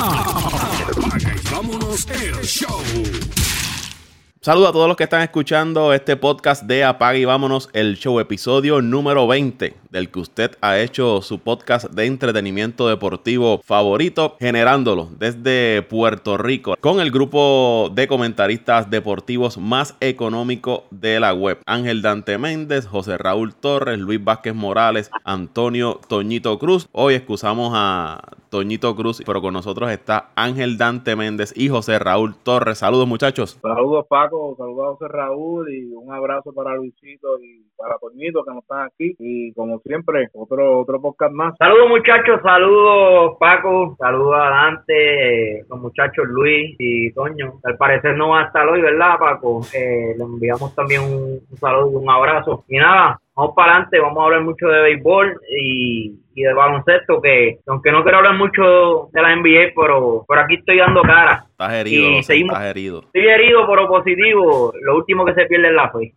Apaga y vámonos el show. Saludos a todos los que están escuchando este podcast de Apaga y Vámonos, el show episodio número 20, del que usted ha hecho su podcast de entretenimiento deportivo favorito, generándolo desde Puerto Rico con el grupo de comentaristas deportivos más económico de la web. Ángel Dante Méndez, José Raúl Torres, Luis Vázquez Morales, Antonio Toñito Cruz. Hoy excusamos a Toñito Cruz, pero con nosotros está Ángel Dante Méndez y José Raúl Torres. Saludos muchachos. Saludos Paco, saludos a José Raúl y un abrazo para Luisito y para Toñito que no están aquí. Y como siempre, otro otro podcast más. Saludos muchachos, saludos Paco, saludos a Dante, los muchachos Luis y Toño. Al parecer no va a estar hoy, ¿verdad Paco? Eh, le enviamos también un, un saludo, un abrazo. Y nada, vamos para adelante, vamos a hablar mucho de béisbol y, y de baloncesto, que aunque no quiero hablar mucho de la NBA, pero por aquí estoy dando cara. Estás herido, Y seguimos- estás herido. Estoy herido, pero positivo. Lo último que se pierde es la fe.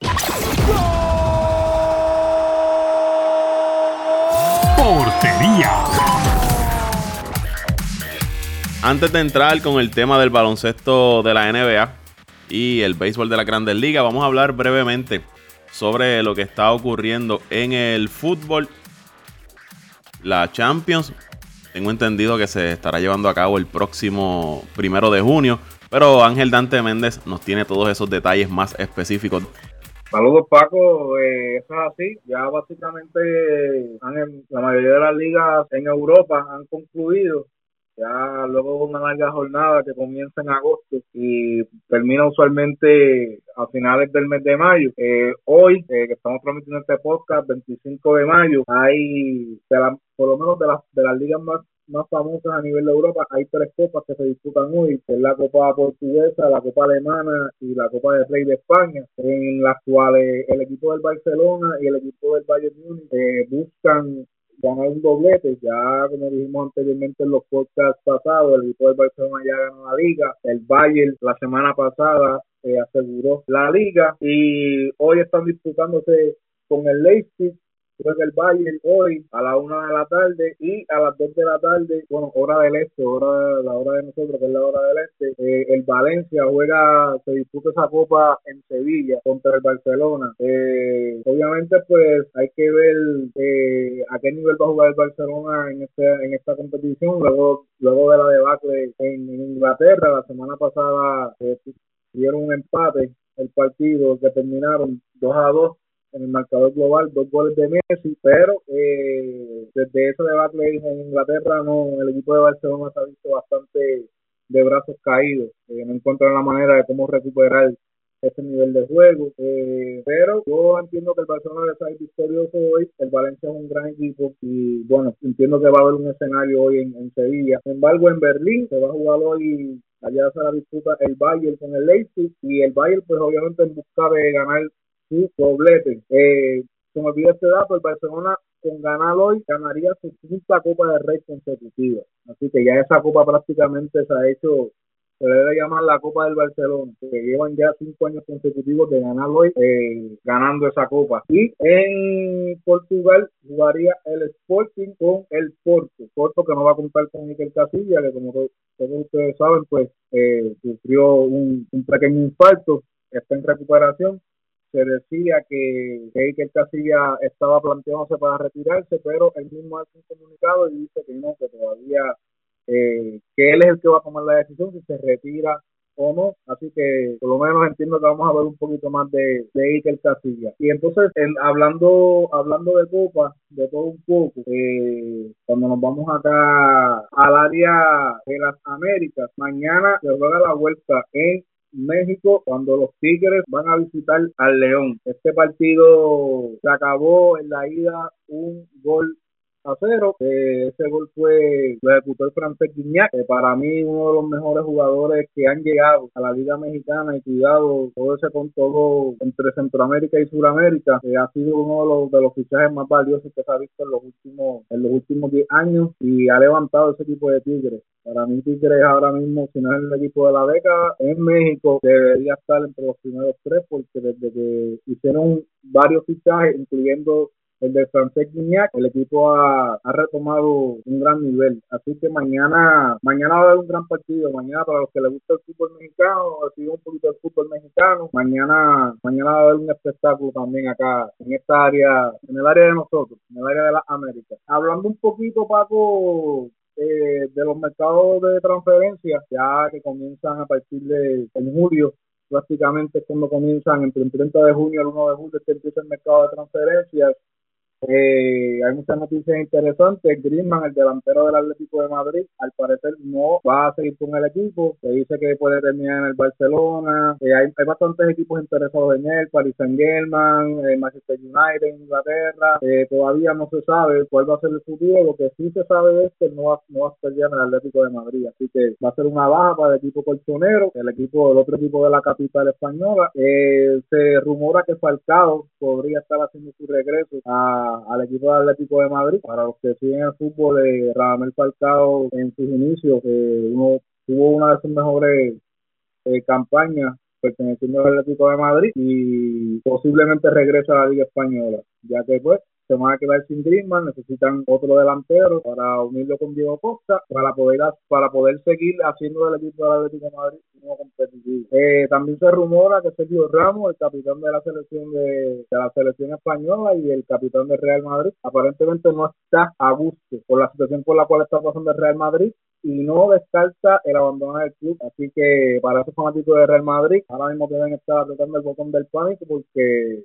Portería. Antes de entrar con el tema del baloncesto de la NBA y el béisbol de la Grandes Ligas, vamos a hablar brevemente sobre lo que está ocurriendo en el fútbol. La Champions, tengo entendido que se estará llevando a cabo el próximo primero de junio, pero Ángel Dante Méndez nos tiene todos esos detalles más específicos. Saludos Paco, eh, es así. Ya básicamente la mayoría de las ligas en Europa han concluido. Ya luego una larga jornada que comienza en agosto y termina usualmente a finales del mes de mayo. Eh, hoy, eh, que estamos transmitiendo este podcast, 25 de mayo, hay, de la- por lo menos de las, de las ligas más más famosas a nivel de Europa, hay tres copas que se disputan hoy, que es la Copa Portuguesa, la Copa Alemana y la Copa del Rey de España, en las cuales el equipo del Barcelona y el equipo del Bayern Múnich eh, buscan ganar un doblete, ya como dijimos anteriormente en los podcasts pasados, el equipo del Barcelona ya ganó la liga, el Bayern la semana pasada eh, aseguró la liga y hoy están disputándose con el Leipzig juega el Bayern hoy a la una de la tarde y a las dos de la tarde, bueno, hora del este, hora, la hora de nosotros, que es la hora del este, eh, el Valencia juega, se disputa esa copa en Sevilla contra el Barcelona. Eh, obviamente, pues hay que ver eh, a qué nivel va a jugar el Barcelona en, este, en esta competición, luego, luego de la debacle en, en Inglaterra, la semana pasada eh, tuvieron un empate el partido que terminaron 2 a 2 en el marcador global, dos goles de Messi, pero eh, desde ese debate en Inglaterra no el equipo de Barcelona se ha visto bastante de brazos caídos, eh, no encuentran la manera de cómo recuperar ese nivel de juego, eh, pero yo entiendo que el Barcelona debe salir victorioso hoy, el Valencia es un gran equipo y bueno, entiendo que va a haber un escenario hoy en, Sevilla, sin embargo en Berlín se va a jugar hoy allá se la disputa el Bayern con el Leipzig y el Bayern pues obviamente en busca de ganar doblete. Eh, se me olvida este dato, el Barcelona con ganar hoy ganaría su quinta Copa de Rey consecutiva. Así que ya esa copa prácticamente se ha hecho, se debe llamar la Copa del Barcelona, que llevan ya cinco años consecutivos de ganar hoy, eh, ganando esa copa. Y en Portugal jugaría el Sporting con el Porto. Porto que no va a contar con Miquel Casilla, que como todos ustedes saben, pues eh, sufrió un pequeño infarto, está en recuperación se decía que, Iker Casilla estaba planteándose para retirarse, pero él mismo hace un comunicado y dice que no, que todavía, eh, que él es el que va a tomar la decisión si se retira o no, así que por lo menos entiendo que vamos a ver un poquito más de, de Iker Casilla. Y entonces, en, hablando hablando de Copa, de todo un poco, eh, cuando nos vamos acá al área de las Américas, mañana se juega la vuelta en México cuando los Tigres van a visitar al León. Este partido se acabó en la ida un gol a cero. Eh, ese gol fue lo ejecutó el francés Guignac, que para mí uno de los mejores jugadores que han llegado a la Liga Mexicana y cuidado todo ese con todo entre Centroamérica y Sudamérica. Eh, ha sido uno de los, de los fichajes más valiosos que se ha visto en los últimos en los últimos 10 años y ha levantado ese equipo de Tigres. Para mí Tigres ahora mismo, si no es el equipo de la década, en México debería estar entre los primeros tres porque desde que hicieron varios fichajes, incluyendo el de Francesc Guignac, el equipo ha, ha, retomado un gran nivel. Así que mañana, mañana va a haber un gran partido. Mañana para los que les gusta el fútbol mexicano, sigue un poquito el fútbol mexicano, mañana, mañana va a haber un espectáculo también acá, en esta área, en el área de nosotros, en el área de las Américas. Hablando un poquito, Paco, eh, de los mercados de transferencias, ya que comienzan a partir de en julio, prácticamente cuando comienzan entre el 30 de junio al 1 de julio que empieza el mercado de transferencias eh, hay muchas noticias interesantes. Griezmann, el delantero del Atlético de Madrid, al parecer no va a seguir con el equipo. Se dice que puede terminar en el Barcelona. Eh, hay, hay, bastantes equipos interesados en él. Paris Saint Germain, eh, Manchester United, Inglaterra. Eh, todavía no se sabe cuál va a ser el futuro. Lo que sí se sabe es que no va, no va a estar ya en el Atlético de Madrid. Así que va a ser una baja para el equipo colchonero, el equipo, el otro equipo de la capital española. se rumora que Falcao podría estar haciendo su regreso a al equipo de Atlético de Madrid. Para los que siguen el fútbol, eh, Radamel Falcao en sus inicios eh, uno tuvo una de sus mejores eh, campañas perteneciendo al Atlético de Madrid y posiblemente regresa a la Liga Española, ya que pues se van a quedar sin Griezmann, necesitan otro delantero para unirlo con Diego Costa para poder para poder seguir haciendo del equipo del Atlético de Madrid uno competitivo. Eh, también se rumora que Sergio Ramos, el capitán de la selección de, la selección española y el capitán del Real Madrid, aparentemente no está a gusto por la situación por la cual está pasando el Real Madrid y no descarta el abandono del club. Así que para esos fanáticos del Real Madrid, ahora mismo deben estar apretando el botón del pánico porque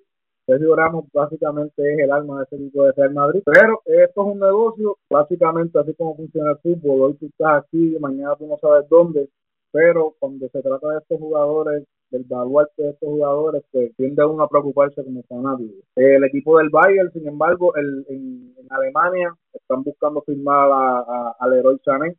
Sergio Ramos básicamente es el alma de ese equipo de Real Madrid. Pero esto es un negocio, básicamente así como funciona el fútbol. Hoy tú estás aquí, mañana tú no sabes dónde. Pero cuando se trata de estos jugadores, del baluarte de estos jugadores, pues tiende uno a preocuparse como fanático. El equipo del Bayern, sin embargo, el, en, Alemania están buscando firmar a, a, al Leroy Sané,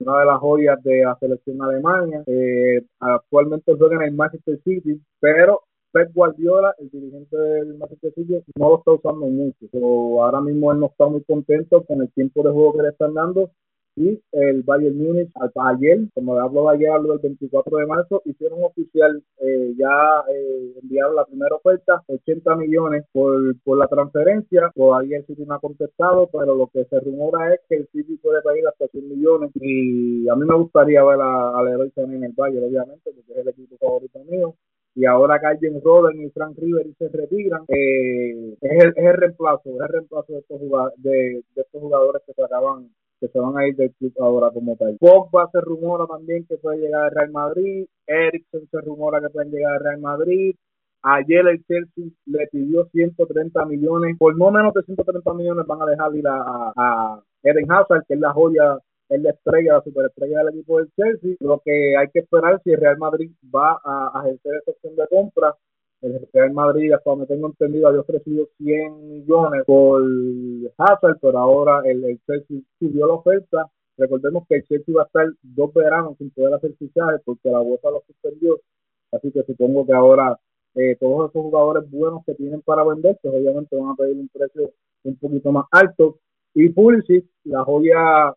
una de las joyas de la selección alemana. Eh, actualmente juega en el Manchester City, pero Pep Guardiola, el dirigente del Manchester City, no lo está usando mucho. Pero ahora mismo él no está muy contento con el tiempo de juego que le están dando. Y el Bayern Munich ayer, como hablo ayer, hablo del 24 de marzo, hicieron oficial, eh, ya eh, enviaron la primera oferta, 80 millones por, por la transferencia, todavía el City no ha contestado, pero lo que se rumora es que el City puede pedir hasta 100 millones. Y a mí me gustaría ver a, a Leroy en el Bayern, obviamente, porque es el equipo favorito mío, y ahora James Roden y Frank River se retiran, eh, es, el, es el reemplazo, es el reemplazo de estos jugadores, de, estos jugadores que se acaban que se van a ir del club ahora como tal. Pogba se rumora también que puede llegar al Real Madrid, Ericsson se rumora que pueden llegar al Real Madrid, Ayer el Chelsea le pidió 130 millones, por no menos de 130 millones van a dejar ir a, a Eden Hazard, que es la joya es la estrella, la superestrella del equipo del Chelsea. Lo que hay que esperar si el Real Madrid va a, ejercer esa opción de compra. El Real Madrid, hasta donde tengo entendido, había ofrecido 100 millones por Hazard, pero ahora el, Chelsea subió la oferta. Recordemos que el Chelsea va a estar dos veranos sin poder hacer fichajes porque la UEFA lo suspendió. Así que supongo que ahora eh, todos esos jugadores buenos que tienen para vender, pues obviamente van a pedir un precio un poquito más alto. Y Pulisic, la joya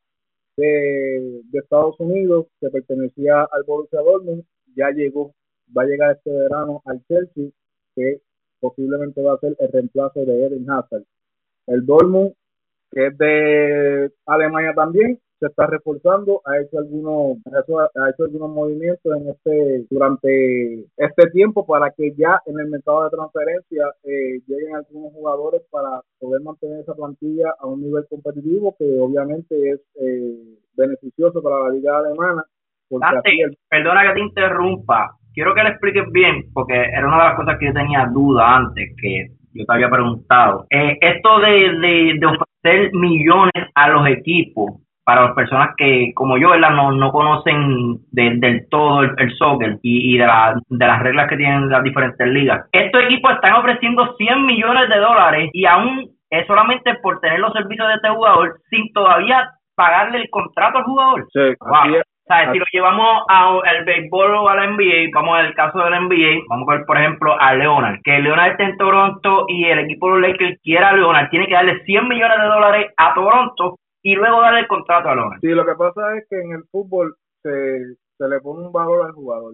de, Estados Unidos que pertenecía al Borussia Dortmund ya llegó, va a llegar este verano al Chelsea que posiblemente va a ser el reemplazo de Eden Hazard. El Dortmund que es de Alemania también se está reforzando, ha hecho algunos, ha hecho algunos movimientos en este, durante este tiempo para que ya en el mercado de transferencia eh, lleguen algunos jugadores para poder mantener esa plantilla a un nivel competitivo que obviamente es eh, beneficioso para la liga alemana. Perdona que te interrumpa, quiero que le expliques bien, porque era una de las cosas que yo tenía duda antes, que yo te había preguntado. Eh, esto de, de, de ofrecer millones a los equipos, para las personas que, como yo, ¿verdad? No, no conocen del todo el, soccer y, de, de las reglas que tienen las diferentes ligas. Estos equipos están ofreciendo 100 millones de dólares y aún es solamente por tener los servicios de este jugador sin todavía pagarle el contrato al jugador. Sí, o sea, si lo llevamos al béisbol o a la NBA, vamos al caso del NBA, vamos a ver, por ejemplo, a Leonard, que Leonard esté en Toronto y el equipo de los Lakers quiera a Leonard, tiene que darle 100 millones de dólares a Toronto y luego darle el contrato a López. Sí, lo que pasa es que en el fútbol se, se le pone un valor al jugador.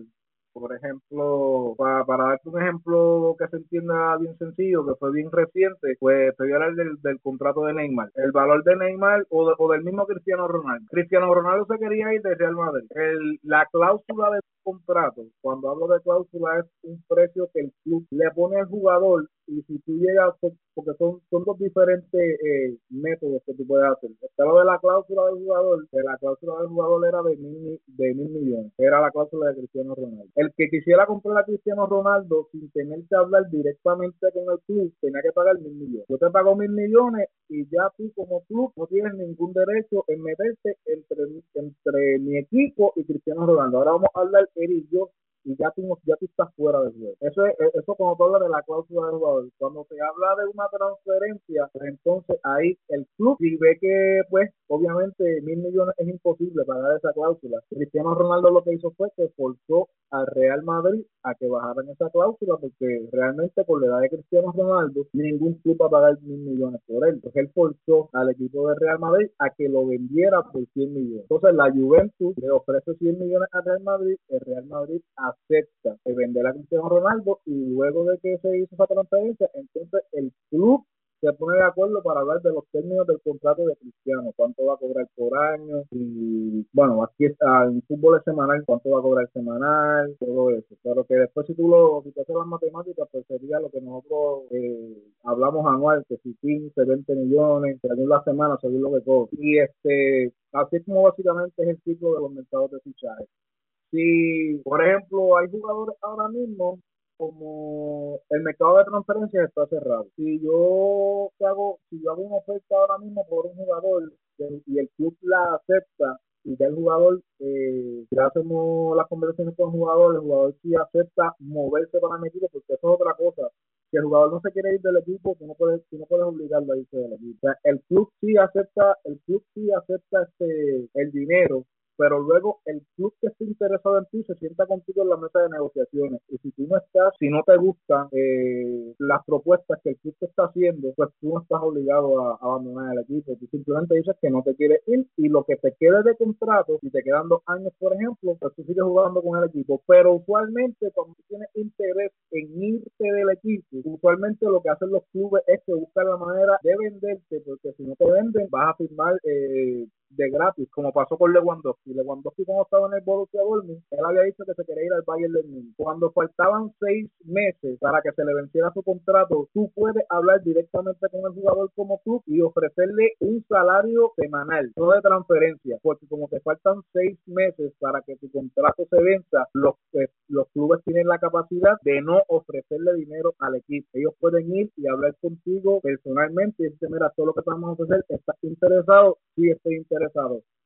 Por ejemplo, para, para darte un ejemplo que se entienda bien sencillo, que fue bien reciente, pues te voy a hablar del, del contrato de Neymar. El valor de Neymar o, o del mismo Cristiano Ronaldo. Cristiano Ronaldo se quería ir de Real Madrid. El, la cláusula de contrato, cuando hablo de cláusula, es un precio que el club le pone al jugador y si tú llegas, porque son, son dos diferentes eh, métodos que tú puedes hacer. Está lo de la cláusula del jugador, que la cláusula del jugador era de mil, de mil millones, era la cláusula de Cristiano Ronaldo. El que quisiera comprar a Cristiano Ronaldo sin tener que hablar directamente con el club, tenía que pagar mil millones. Yo te pago mil millones y ya tú como club no tienes ningún derecho en meterte entre, entre mi equipo y Cristiano Ronaldo. Ahora vamos a hablar él y yo y ya tú, ya tú estás fuera del juego. Eso es eso cuando tú hablas de la cláusula del jugador. Cuando se habla de una transferencia, pues entonces ahí el club, si ve que, pues, obviamente mil millones es imposible pagar esa cláusula. Cristiano Ronaldo lo que hizo fue que forzó al Real Madrid a que bajaran esa cláusula porque realmente por la edad de Cristiano Ronaldo ningún club va a pagar mil millones por él. Entonces él forzó al equipo de Real Madrid a que lo vendiera por 100 millones. Entonces la Juventus le ofrece 100 millones a Real Madrid, el Real Madrid acepta vender a Cristiano Ronaldo y luego de que se hizo esa transferencia, entonces el club se pone de acuerdo para hablar de los términos del contrato de Cristiano, cuánto va a cobrar por año y bueno, aquí está en fútbol semanal, cuánto va a cobrar semanal, todo eso. Pero que después si tú lo, si te haces las matemáticas, pues sería lo que nosotros eh, hablamos anual, que si 15, 20 millones, según la semana, según lo que cobra. Y este, así es como básicamente es el ciclo de los mercados de fichajes. Si, por ejemplo, hay jugadores ahora mismo como el mercado de transferencias está cerrado. Si yo hago, si yo hago una oferta ahora mismo por un jugador y el club la acepta y ya el jugador, eh, ya hacemos las conversaciones con el jugador, el jugador sí acepta moverse para el porque eso es otra cosa. Si el jugador no se quiere ir del equipo, tú no puedes, tú no puedes obligarlo a irse del equipo. O sea, el club sí acepta, el club sí acepta este el dinero pero luego el club que esté interesado en ti se sienta contigo en la mesa de negociaciones. Y si tú no estás, si no te gustan eh, las propuestas que el club te está haciendo, pues tú no estás obligado a, abandonar el equipo. Tú simplemente dices que no te quieres ir y lo que te quede de contrato, si te quedan dos años, por ejemplo, pues tú sigues jugando con el equipo. Pero usualmente cuando tienes interés en irte del equipo, usualmente lo que hacen los clubes es que buscan la manera de venderte, porque si no te venden, vas a firmar eh, de gratis, como pasó con Lewandowski. Lewandowski cuando estaba en el Borussia Dortmund, él había dicho que se quería ir al Bayern de Múnich. Cuando faltaban seis meses para que se le venciera su contrato, tú puedes hablar directamente con el jugador como tú y ofrecerle un salario semanal, no de transferencia, porque como te faltan seis meses para que tu contrato se venza, los, eh, los clubes tienen la capacidad de no ofrecerle dinero al equipo. Ellos pueden ir y hablar contigo personalmente y decir, mira, todo lo que te vamos a ofrecer, ¿estás interesado? Sí, estoy interesado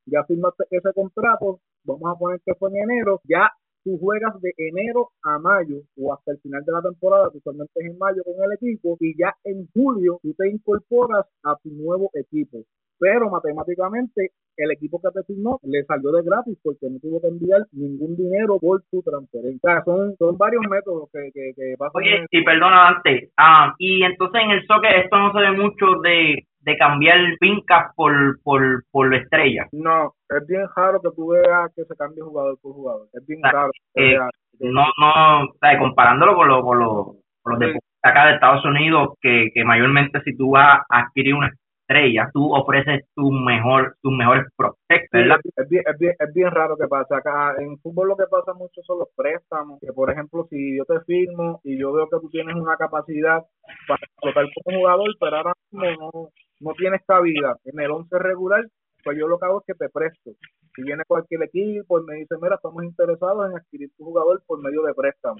ya firmaste ese contrato, vamos a poner que fue en enero, ya tú juegas de enero a mayo o hasta el final de la temporada, usualmente es en mayo con el equipo, y ya en julio tú te incorporas a tu nuevo equipo. Pero matemáticamente el equipo que te firmó le salió de gratis porque no tuvo que enviar ningún dinero por tu transferencia. son, son varios métodos que, que, que pasan. Oye, y perdona antes, ah, y entonces en el soccer esto no se ve mucho de de cambiar fincas por, por, por estrella. No, es bien raro que tú veas que se cambie jugador por jugador. Es bien raro. Eh, no, no, comparándolo con, lo, con, lo, con los de acá de Estados Unidos, que, que mayormente si tú vas a adquirir una estrella, tú ofreces tu mejor, tus mejores prospectos, ¿verdad? es, bien, es, bien, es bien raro que pase. Acá en fútbol lo que pasa mucho son los préstamos, que por ejemplo si yo te firmo y yo veo que tú tienes una capacidad para explotar como jugador, pero ahora mismo no no tienes cabida en el 11 regular, pues yo lo que hago es que te presto. Si viene cualquier equipo y me dice, mira, estamos interesados en adquirir tu jugador por medio de préstamo.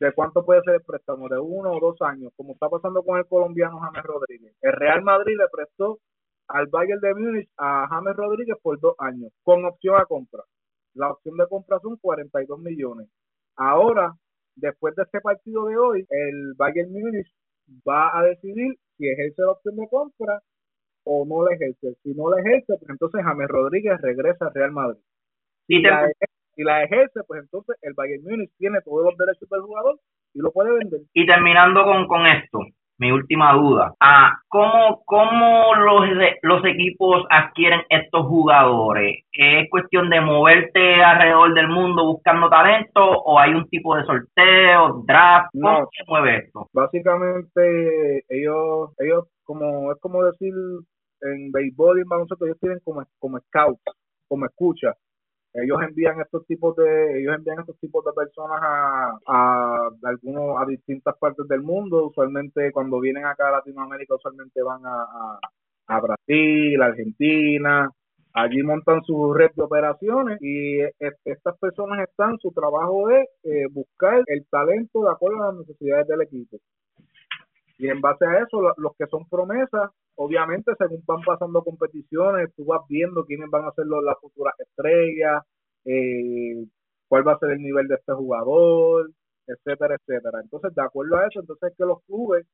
¿De cuánto puede ser el préstamo? ¿De uno o dos años? Como está pasando con el colombiano James Rodríguez. El Real Madrid le prestó al Bayern de Múnich a James Rodríguez por dos años, con opción a compra. La opción de compra son 42 millones. Ahora, después de este partido de hoy, el Bayern Múnich va a decidir si ejerce la opción de compra o no la ejerce. Si no la ejerce, pues entonces James Rodríguez regresa al Real Madrid. Si, la, ejerce, pues entonces el Bayern Múnich tiene todos los derechos del jugador y lo puede vender. Y terminando con, con esto, mi última duda. Ah, ¿Cómo, cómo los, los equipos adquieren estos jugadores? ¿Es cuestión de moverte alrededor del mundo buscando talento o hay un tipo de sorteo, draft? ¿Cómo se mueve esto? Básicamente, ellos, ellos como es como decir en béisbol y en baloncesto, ellos tienen como, como scouts, como escucha. Ellos envían estos tipos de ellos envían estos tipos de personas a, a algunos a distintas partes del mundo. Usualmente cuando vienen acá a Latinoamérica usualmente van a, a, Brasil Argentina. Allí montan su red de operaciones y estas personas están su trabajo es eh, buscar el talento de acuerdo a las necesidades del equipo. Y en base a eso los que son promesas obviamente según van pasando competiciones, tú vas viendo quiénes van a ser las futuras estrellas, eh, cuál va a ser el nivel de este jugador, etcétera, etcétera. Entonces, de acuerdo a eso, entonces que los clubes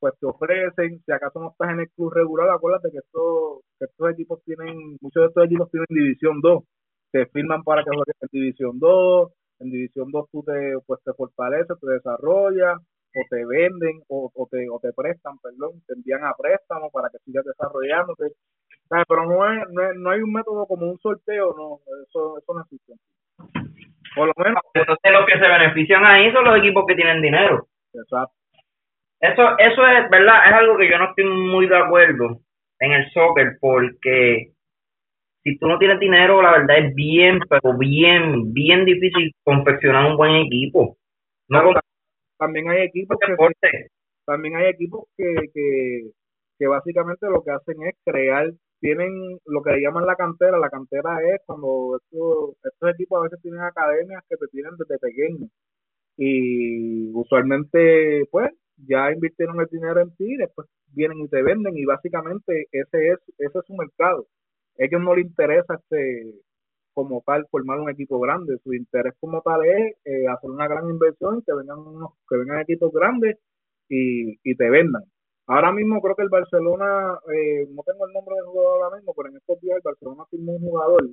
pues te ofrecen, si acaso no estás en el club regular, acuérdate que estos, que estos equipos tienen, muchos de estos equipos tienen División 2, te firman para que juegues en División 2, en División 2 tú te, pues, te fortaleces, te desarrollas, o te venden o, o, te, o te prestan, perdón, te envían a préstamo para que sigas desarrollándote. Pero no, es, no, hay un método como un sorteo, no, eso, eso no existe. Por lo menos. Entonces, los que se benefician ahí son los equipos que tienen dinero. Exacto. Eso, eso es verdad, es algo que yo no estoy muy de acuerdo en el soccer, porque si tú no tienes dinero, la verdad es bien, pero bien, bien difícil confeccionar un buen equipo. No, también hay equipos que también hay equipos que, que, básicamente lo que hacen es crear tienen lo que llaman la cantera la cantera es cuando estos, estos equipos a veces tienen academias que te tienen desde pequeño. Y usualmente pues ya invirtieron el dinero en ti después vienen y te venden y básicamente ese es ese es su mercado. A ellos no les interesa este como tal formar un equipo grande. Su interés como tal es eh, hacer una gran inversión, que vengan unos, que vengan equipos grandes y, y te vendan. Ahora mismo creo que el Barcelona, eh, no tengo el nombre del jugador ahora mismo, pero en estos días el Barcelona firmó un jugador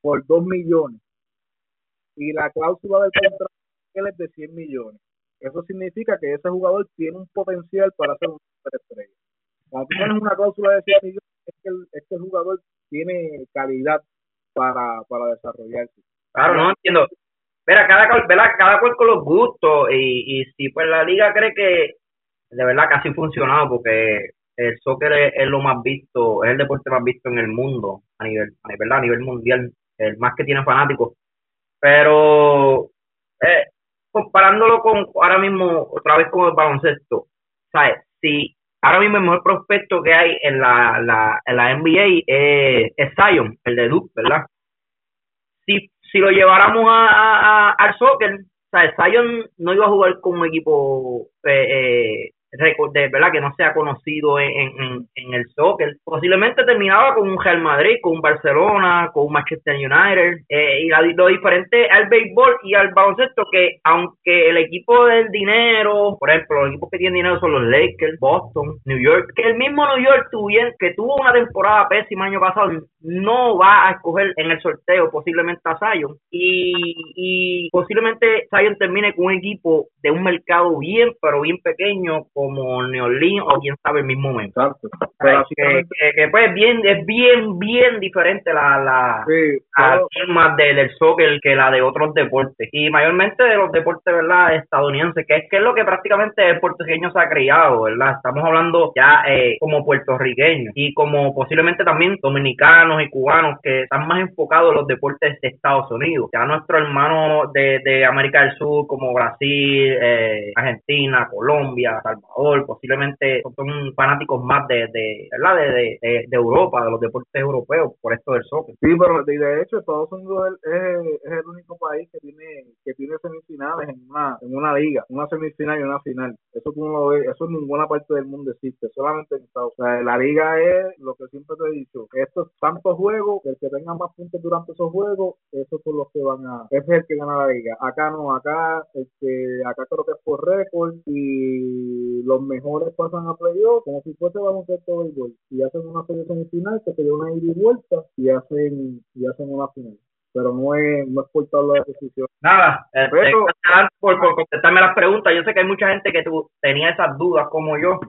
por 2 millones y la cláusula del contrato es de 100 millones. Eso significa que ese jugador tiene un potencial para ser un superestrella. Cuando tienes una cláusula de 100 millones, es que el, es que el jugador tiene calidad para, para desarrollarse. Claro, no entiendo. Mira, cada, cada cual con los gustos y, y si pues la liga cree que de verdad casi funcionado porque el soccer es, lo más visto, es el deporte más visto en el mundo a nivel, a a nivel mundial, el más que tiene fanáticos. Pero eh, comparándolo con ahora mismo, otra vez con el baloncesto, ¿sabes? Si ahora mismo el mejor prospecto que hay en la, la, en la NBA es, Zion, el de Duke, ¿verdad? Si, si lo lleváramos a, al soccer, o Zion no iba a jugar con un equipo eh, eh, de verdad que no sea conocido en, en, el soccer. Posiblemente terminaba con un Real Madrid, con un Barcelona, con un Manchester United. Eh, y lo diferente al béisbol y al baloncesto, que aunque el equipo del dinero, por ejemplo, los equipos que tienen dinero son los Lakers, Boston, New York, que el mismo New York que tuvo una temporada pésima año pasado, no va a escoger en el sorteo posiblemente a Zion. Y, y posiblemente Zion termine con un equipo de un mercado bien, pero bien pequeño, como Neolín o quién sabe el mismo momento. Exacto. Pero que, pues bien, es bien, bien diferente la, la, forma del soccer que la de otros deportes. Y mayormente de los deportes, ¿verdad? Estadounidenses, que es que es lo que prácticamente el puertorriqueño se ha criado, ¿verdad? Estamos hablando ya eh, como puertorriqueños y como posiblemente también dominicanos y cubanos que están más enfocados en los deportes de Estados Unidos. Ya nuestros hermanos de, de América del Sur, como Brasil, eh, Argentina, Colombia, Salvador posiblemente son fanáticos más de, de, ¿verdad? De, de, de, Europa, de los deportes europeos, por esto del soccer. Sí, pero de, hecho Estados Unidos es, es, el único país que tiene que tiene semifinales en una, en una liga, una semifinal y una final. Eso tú no lo ves, eso en ninguna parte del mundo existe, solamente en Estados Unidos. la liga es lo que siempre te he dicho, estos tantos juegos, el que tenga más puntos durante esos juegos, esos son los que van a, es el que gana la liga. Acá no, acá, este, acá creo que es por récord y los mejores pasan a playoff como si fuese baloncesto béisbol y hacen una serie semifinal que sería una ida y vuelta y hacen y hacen una final pero no es, no es por toda la decisión. Nada, eh, pero, por, por contestarme las preguntas, yo sé que hay mucha gente que tu, tenía esas dudas como yo,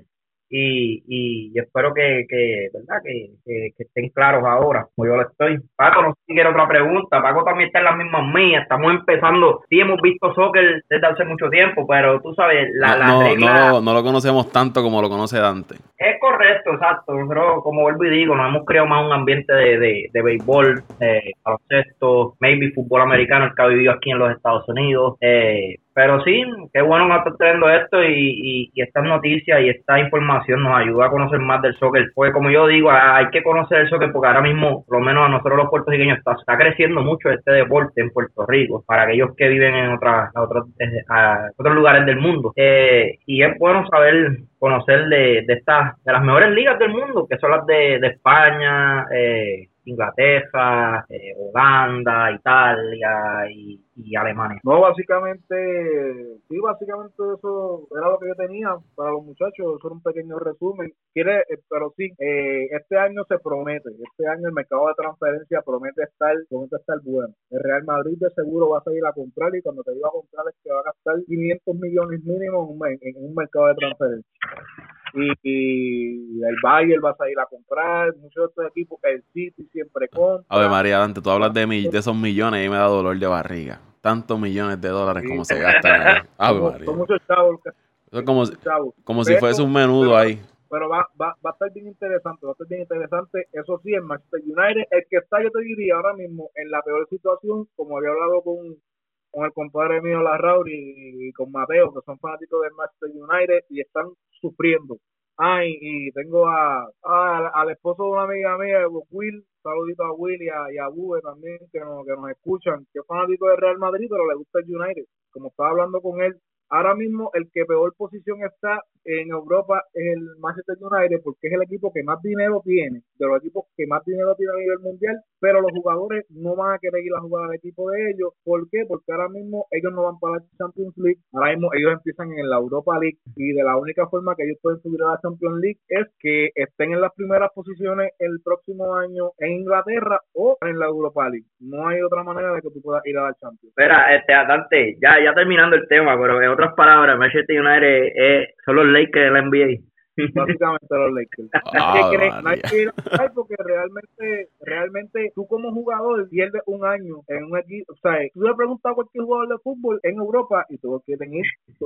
y, y espero que, que ¿verdad? Que, que, estén claros ahora, como yo lo estoy. Paco, no sé si quiere otra pregunta. Paco también está en las mismas mías. Estamos empezando. Sí, hemos visto soccer desde hace mucho tiempo, pero tú sabes, la, no, no, no, lo, conocemos tanto como lo conoce Dante. Es correcto, exacto. Nosotros, como vuelvo y digo, nos hemos creado más un ambiente de, de, de béisbol, de baloncesto, maybe fútbol americano, el que ha vivido aquí en los Estados Unidos. Eh, pero sí, qué bueno que está trayendo esto y, y, estas noticias y esta información nos ayuda a conocer más del soccer. Pues como yo digo, hay que conocer el soccer porque ahora mismo, por lo menos a nosotros los puertorriqueños, está, está creciendo mucho este deporte en Puerto Rico para aquellos que viven en otras, otros, eh, otros lugares del mundo. Eh, y es bueno saber conocer de, de estas de las mejores ligas del mundo, que son las de, de España, eh, Inglaterra, eh, Italia y, Alemania. No, básicamente, sí, básicamente eso era lo que yo tenía para los muchachos, eso era un pequeño resumen. Quiere, eh, pero sí, eh, este año se promete, este año el mercado de transferencia promete estar, promete estar bueno. El Real Madrid de seguro va a salir a comprar y cuando te diga a comprar es que va a gastar 500 millones mínimo en en un mercado de transferencia y, el Bayern va a salir a comprar, muchos otros equipos que el City siempre compra. A ver, María Dante, tú hablas de, de esos millones y me da dolor de barriga. Tantos millones de dólares como se gastan. Son muchos chavos. es como, como si fuese un menudo ahí. Pero va, va, va a estar bien interesante, va a estar bien interesante. Eso sí, en Manchester United, el que está, yo te diría, ahora mismo en la peor situación, como había hablado con, con el compadre mío Larrauri y, y con Mateo, que son fanáticos del Manchester United y están sufriendo. Ay, y tengo a, al esposo de una amiga mía, Will, saludito a Will y a, y a Bube también, que nos, que nos escuchan, que es fanático del Real Madrid, pero le gusta el United. Como estaba hablando con él, ahora mismo el que peor posición está en Europa es el Manchester United porque es el equipo que más dinero tiene, de los equipos que más dinero tiene a nivel mundial, pero los jugadores no van a querer ir a jugar al equipo de ellos. ¿Por qué? Porque ahora mismo ellos no van para la Champions League, ahora mismo ellos empiezan en la Europa League y de la única forma que ellos pueden subir a la Champions League es que estén en las primeras posiciones el próximo año en Inglaterra o en la Europa League. No hay otra manera de que tú puedas ir a la Champions. Espera, este, Dante, ya, ya terminando el tema, pero en otras palabras, Manchester United es, son los Lakers Básicamente los Lakers. Ah, no hay que ir a porque realmente, realmente tú como jugador pierdes un año en un equipo. O sea, tú le preguntas a cualquier jugador de fútbol en Europa y todos quieren ir,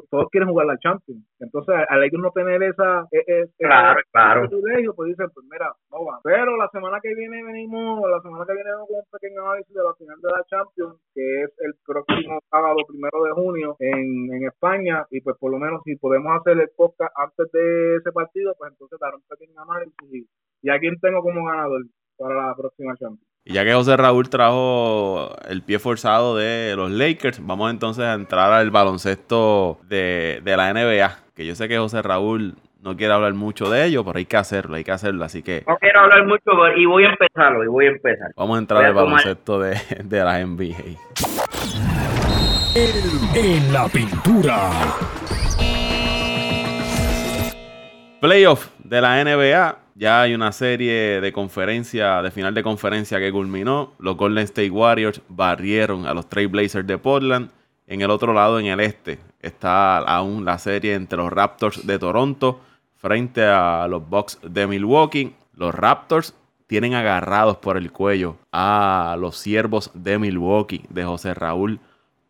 todos quieren jugar la Champions. Entonces, al ellos no tener esa, e, e, claro, claro. privilegio, pues dicen, pues mira, no va. Pero la semana que viene venimos, la semana que viene con un pequeño análisis de la final de la Champions, que es el próximo sábado primero de junio en, en España. Y pues por lo menos si podemos hacer el podcast antes de ese partido, pues entonces dar un pequeño análisis y, y a quién tengo como ganador para la próxima Champions. Y ya que José Raúl trajo el pie forzado de los Lakers, vamos entonces a entrar al baloncesto de, de la NBA. Que yo sé que José Raúl no quiere hablar mucho de ello, pero hay que hacerlo, hay que hacerlo, así que... No quiero hablar mucho y voy a empezarlo, y voy a empezar. Vamos a entrar al baloncesto de, de la NBA. En la pintura. Playoff de la NBA. Ya hay una serie de conferencia, de final de conferencia que culminó. Los Golden State Warriors barrieron a los Trail Blazers de Portland. En el otro lado, en el este, está aún la serie entre los Raptors de Toronto frente a los Bucks de Milwaukee. Los Raptors tienen agarrados por el cuello a los siervos de Milwaukee de José Raúl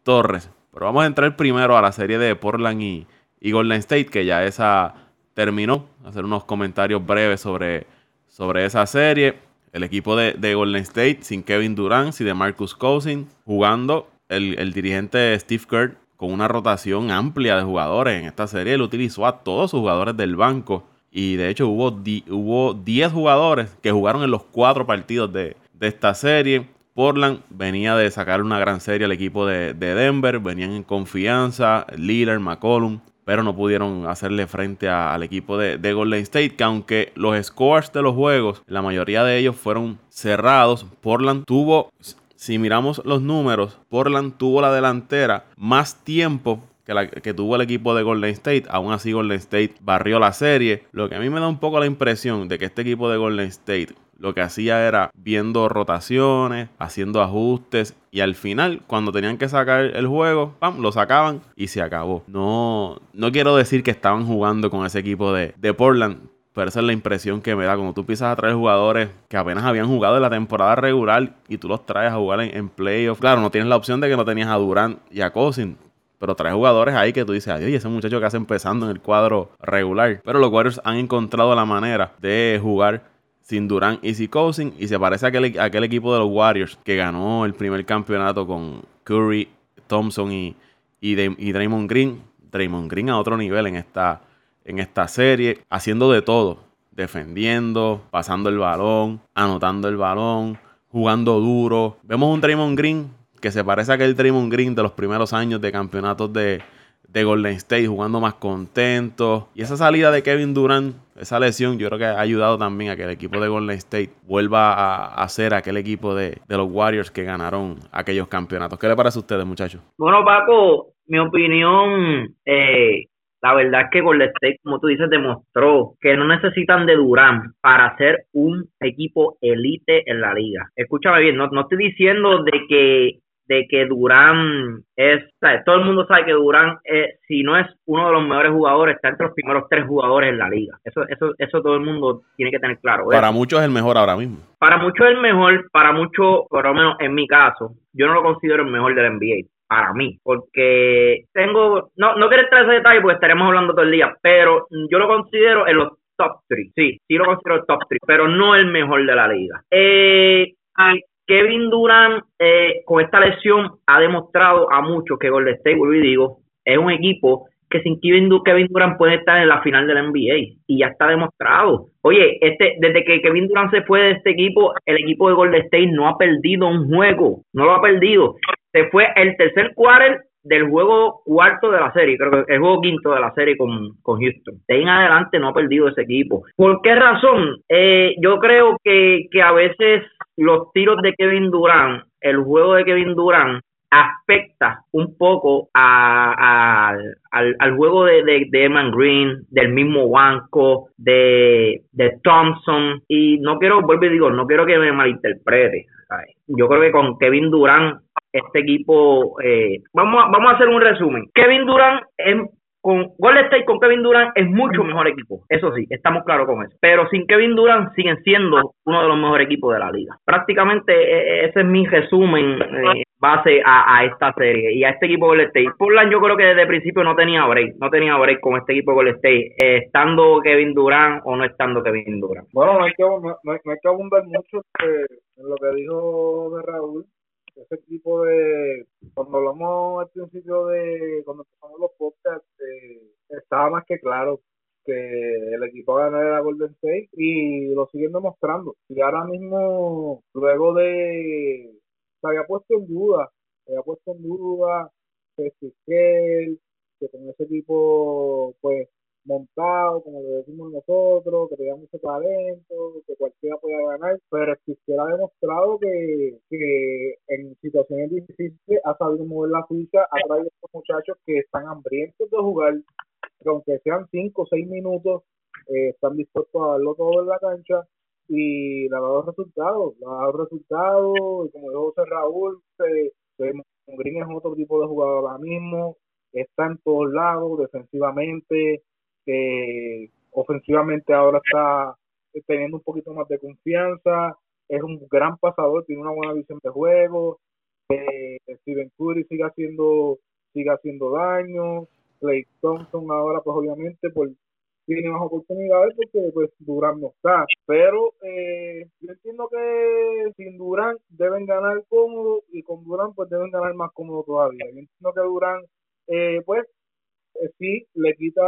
Torres. Pero vamos a entrar primero a la serie de Portland y, y Golden State, que ya esa terminó. Hacer unos comentarios breves sobre, sobre esa serie. El equipo de, Golden State sin Kevin Durant y de Marcus Cousins jugando. El, dirigente Steve Kerr con una rotación amplia de jugadores en esta serie. Él utilizó a todos sus jugadores del banco. Y de hecho hubo, hubo 10 jugadores que jugaron en los cuatro partidos de, de, esta serie. Portland venía de sacar una gran serie al equipo de, de Denver. Venían en confianza. Lillard, McCollum pero no pudieron hacerle frente al equipo de, Golden State, que aunque los scores de los juegos, la mayoría de ellos fueron cerrados, Portland tuvo, si miramos los números, Portland tuvo la delantera más tiempo que, que tuvo el equipo de Golden State. Aún así, Golden State barrió la serie. Lo que a mí me da un poco la impresión de que este equipo de Golden State lo que hacía era viendo rotaciones, haciendo ajustes y al final, cuando tenían que sacar el juego, ¡pam! lo sacaban y se acabó. No, no quiero decir que estaban jugando con ese equipo de, de Portland, pero esa es la impresión que me da. Cuando tú empiezas a traer jugadores que apenas habían jugado en la temporada regular y tú los traes a jugar en, en playoffs. Claro, no tienes la opción de que no tenías a Durant y a Cousin. Pero traes jugadores ahí que tú dices, ay, ese muchacho que hace empezando en el cuadro regular. Pero los Warriors han encontrado la manera de jugar sin Durant y sin Cousin. Y se parece a aquel, equipo de los Warriors que ganó el primer campeonato con Curry, Thompson y, y Draymond Green. Draymond Green a otro nivel en esta en esta serie, haciendo de todo, defendiendo, pasando el balón, anotando el balón, jugando duro. Vemos un Draymond Green que se parece a aquel Draymond Green de los primeros años de campeonatos de, Golden State, jugando más contento. Y esa salida de Kevin Durant, esa lesión, yo creo que ha ayudado también a que el equipo de Golden State vuelva a, ser aquel equipo de, de, los Warriors que ganaron aquellos campeonatos. ¿Qué le parece a ustedes, muchachos? Bueno, Paco, mi opinión, eh, la verdad es que Golden State, como tú dices, demostró que no necesitan de Durán para ser un equipo elite en la liga. Escúchame bien, no, no estoy diciendo de que de que Durán es, todo el mundo sabe que Durán, si no es uno de los mejores jugadores, está entre los primeros tres jugadores en la liga. Eso, eso, eso todo el mundo tiene que tener claro. Para muchos es el mejor ahora mismo. Para muchos es el mejor, para muchos, por lo menos en mi caso, yo no lo considero el mejor del NBA para mí, porque tengo, no, no quiero entrar en ese detalle porque estaremos hablando todo el día, pero yo lo considero en los top 3, sí, sí lo considero el top 3, pero no el mejor de la liga. Eh, Kevin Durant eh, con esta lesión ha demostrado a muchos que Golden State, vuelvo y digo, es un equipo que sin Kevin, Durant puede estar en la final del NBA y ya está demostrado. Oye, este, desde que Kevin Durant se fue de este equipo, el equipo de Golden State no ha perdido un juego, no lo ha perdido se fue el tercer quarter del juego cuarto de la serie, creo que el juego quinto de la serie con, con Houston. De ahí en adelante no ha perdido ese equipo. ¿Por qué razón? Eh, yo creo que, que a veces los tiros de Kevin Durant, el juego de Kevin Durant, afecta un poco a, al, al, juego de, de, de, Eman Green, del mismo Banco, de, de Thompson. Y no quiero, vuelvo y digo, no quiero que me malinterprete. Yo creo que con Kevin Durant este equipo, eh, vamos, a, vamos a hacer un resumen. Kevin Durant es, con Golden State con Kevin Durant es mucho mejor equipo, eso sí, estamos claros con eso. Pero sin Kevin Durant siguen siendo uno de los mejores equipos de la liga. Prácticamente e, e, ese es mi resumen eh, base a, esta serie y a este equipo Golden State. Portland yo creo que desde el principio no tenía break, no tenía break con este equipo Golden State, eh, estando Kevin Durant o no estando Kevin Durant. Bueno, no hay que, no, hay, que abundar mucho en lo que dijo de Raúl ese tipo de, cuando hablamos al principio de, cuando empezamos los podcasts, eh, estaba más que claro que el equipo a ganar era Golden State y lo siguen demostrando. Y ahora mismo, luego de, se había puesto en duda, se había puesto en duda que, que con ese equipo, pues, montado, como lo decimos nosotros, que tenía mucho talento, que cualquiera podía ganar, pero si ha demostrado que, que en situaciones difíciles ha sabido mover la ficha, ha traído a estos muchachos que están hambrientos de jugar, que aunque sean 5 o 6 minutos, eh, están dispuestos a darlo todo en la cancha y le ha dado resultados, le ha dado resultados, y como dijo José Raúl, eh, Green es otro tipo de jugador ahora mismo, está en todos lados, defensivamente, que ofensivamente ahora está teniendo un poquito más de confianza, es un gran pasador, tiene una buena visión de juego, eh, Steven Curry sigue haciendo, sigue haciendo daño, Clay Thompson ahora pues obviamente pues tiene más oportunidades porque pues Durán no está, pero eh, yo entiendo que sin Durán deben ganar cómodo y con Durán pues deben ganar más cómodo todavía, yo entiendo que Durán eh, pues eh, sí le quita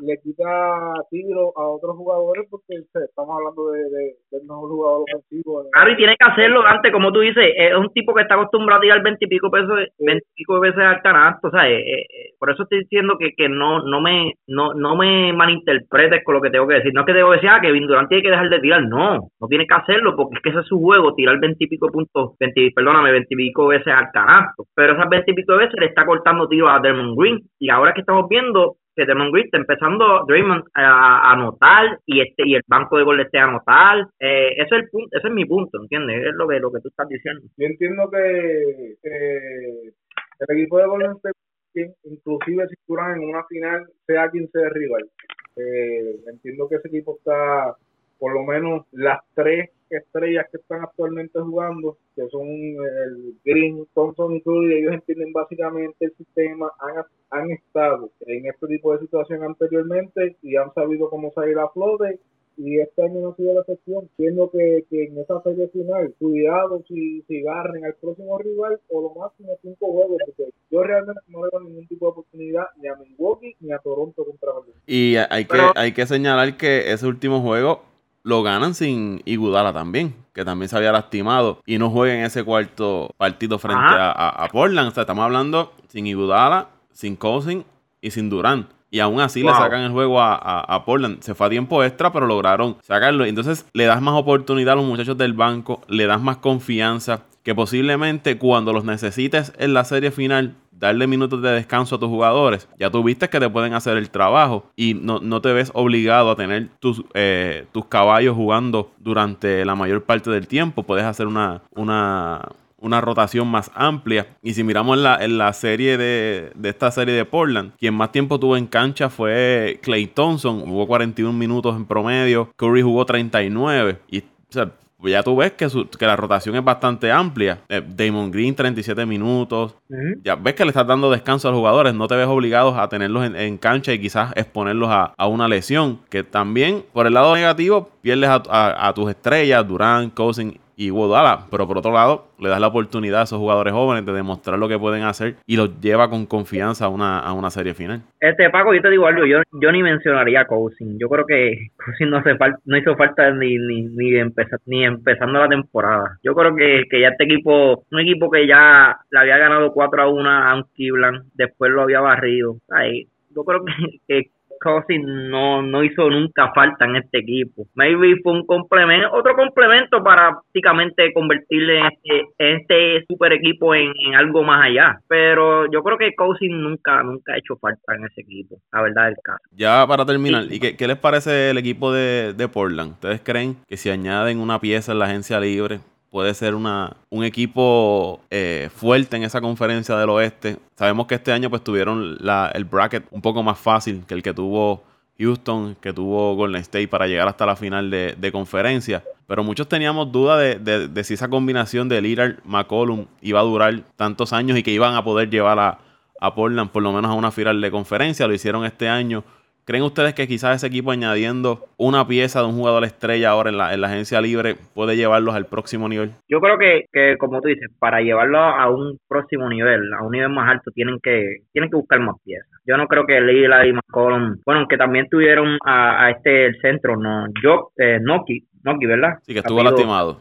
le quita tiro a otros jugadores porque estamos hablando de, de, del mejor jugador ofensivo. Claro, y tiene que hacerlo antes, como tú dices, es un tipo que está acostumbrado a tirar veintipico pesos, veintipico veces al canasto, o sea, eh, eh, por eso estoy diciendo que, que no no me no no me malinterpretes con lo que tengo que decir, no es que tengo que decir, ah, que Durant tiene que dejar de tirar, no, no tiene que hacerlo porque es que ese es su juego, tirar veintipico puntos, 20, perdóname, veintipico veces al canasto, pero esas veintipico veces le está cortando tiro a Dermond Green. Y ahora que estamos viendo que Demon Green está empezando Draymond a, anotar y este y el banco de goles a anotar. Eh, ese es el punto, ese es mi punto, ¿entiendes? Es lo que lo que tú estás diciendo. Yo entiendo que, el equipo de Golden State, inclusive si duran en una final, sea quien sea el rival. Eh, entiendo que ese equipo está, por lo menos las tres estrellas que están actualmente jugando, que son el Green, Thompson y Curry, ellos entienden básicamente el sistema, han, han estado en este tipo de situación anteriormente y han sabido cómo salir a flote y este año no ha sido la excepción. Entiendo que, que en esa serie final, cuidado si, si agarren al próximo rival o lo máximo cinco juegos, porque yo realmente no le doy ningún tipo de oportunidad ni a Milwaukee ni a Toronto contra Y hay que, hay que señalar que ese último juego lo ganan sin Igudala también, que también se había lastimado y no juega en ese cuarto partido frente a, Portland. O sea, estamos hablando sin Igudala, sin Cousin y sin Durán. Y aún así le sacan el juego a, a, Portland. Se fue a tiempo extra, pero lograron sacarlo. Entonces le das más oportunidad a los muchachos del banco, le das más confianza que posiblemente cuando los necesites en la serie final darle minutos de descanso a tus jugadores, ya tú viste que te pueden hacer el trabajo y no, no te ves obligado a tener tus, eh, tus caballos jugando durante la mayor parte del tiempo. Puedes hacer una, una, una rotación más amplia. Y si miramos en la, en la serie de, de, esta serie de Portland, quien más tiempo tuvo en cancha fue Clay Thompson, jugó 41 minutos en promedio, Curry jugó 39. Y o pues ya tú ves que, que la rotación es bastante amplia. Eh, Damon Green, 37 minutos. Ya ves que le estás dando descanso a los jugadores. No te ves obligados a tenerlos en, cancha y quizás exponerlos a, a, una lesión. Que también, por el lado negativo, pierdes a, a tus estrellas, Durán, Cousin y Guadala, pero por otro lado le das la oportunidad a esos jugadores jóvenes de demostrar lo que pueden hacer y los lleva con confianza a una, a una serie final. Este Paco, yo te digo algo, yo, yo ni mencionaría a Cousin, yo creo que Cousin no, hace no hizo falta ni, ni, ni, empezar, ni empezando la temporada. Yo creo que, que ya este equipo, un equipo que ya le había ganado 4 a 1 a un Cleveland, después lo había barrido. Ay, yo creo que Cousin no, no hizo nunca falta en este equipo. Maybe fue un complemento, otro complemento para prácticamente convertirle este, este super equipo en, algo más allá. Pero yo creo que Cousin nunca, nunca ha hecho falta en ese equipo, la verdad del caso. Ya para terminar, ¿y qué, les parece el equipo de, de Portland? ¿Ustedes creen que si añaden una pieza en la agencia libre, puede ser una, un equipo eh, fuerte en esa conferencia del oeste. Sabemos que este año pues tuvieron la, el bracket un poco más fácil que el que tuvo Houston, que tuvo Golden State para llegar hasta la final de, conferencia. Pero muchos teníamos duda de, de, si esa combinación de Lillard-McCollum iba a durar tantos años y que iban a poder llevar a, a Portland por lo menos a una final de conferencia. Lo hicieron este año ¿Creen ustedes que quizás ese equipo añadiendo una pieza de un jugador estrella ahora en la, en la agencia libre puede llevarlos al próximo nivel? Yo creo que, que como tú dices, para llevarlo a un próximo nivel, a un nivel más alto, tienen que tienen que buscar más piezas. Yo no creo que Lila y McCollum, bueno, aunque también tuvieron a, este el centro, no, yo, eh, Noki, Noki, ¿verdad? Sí, que estuvo lastimado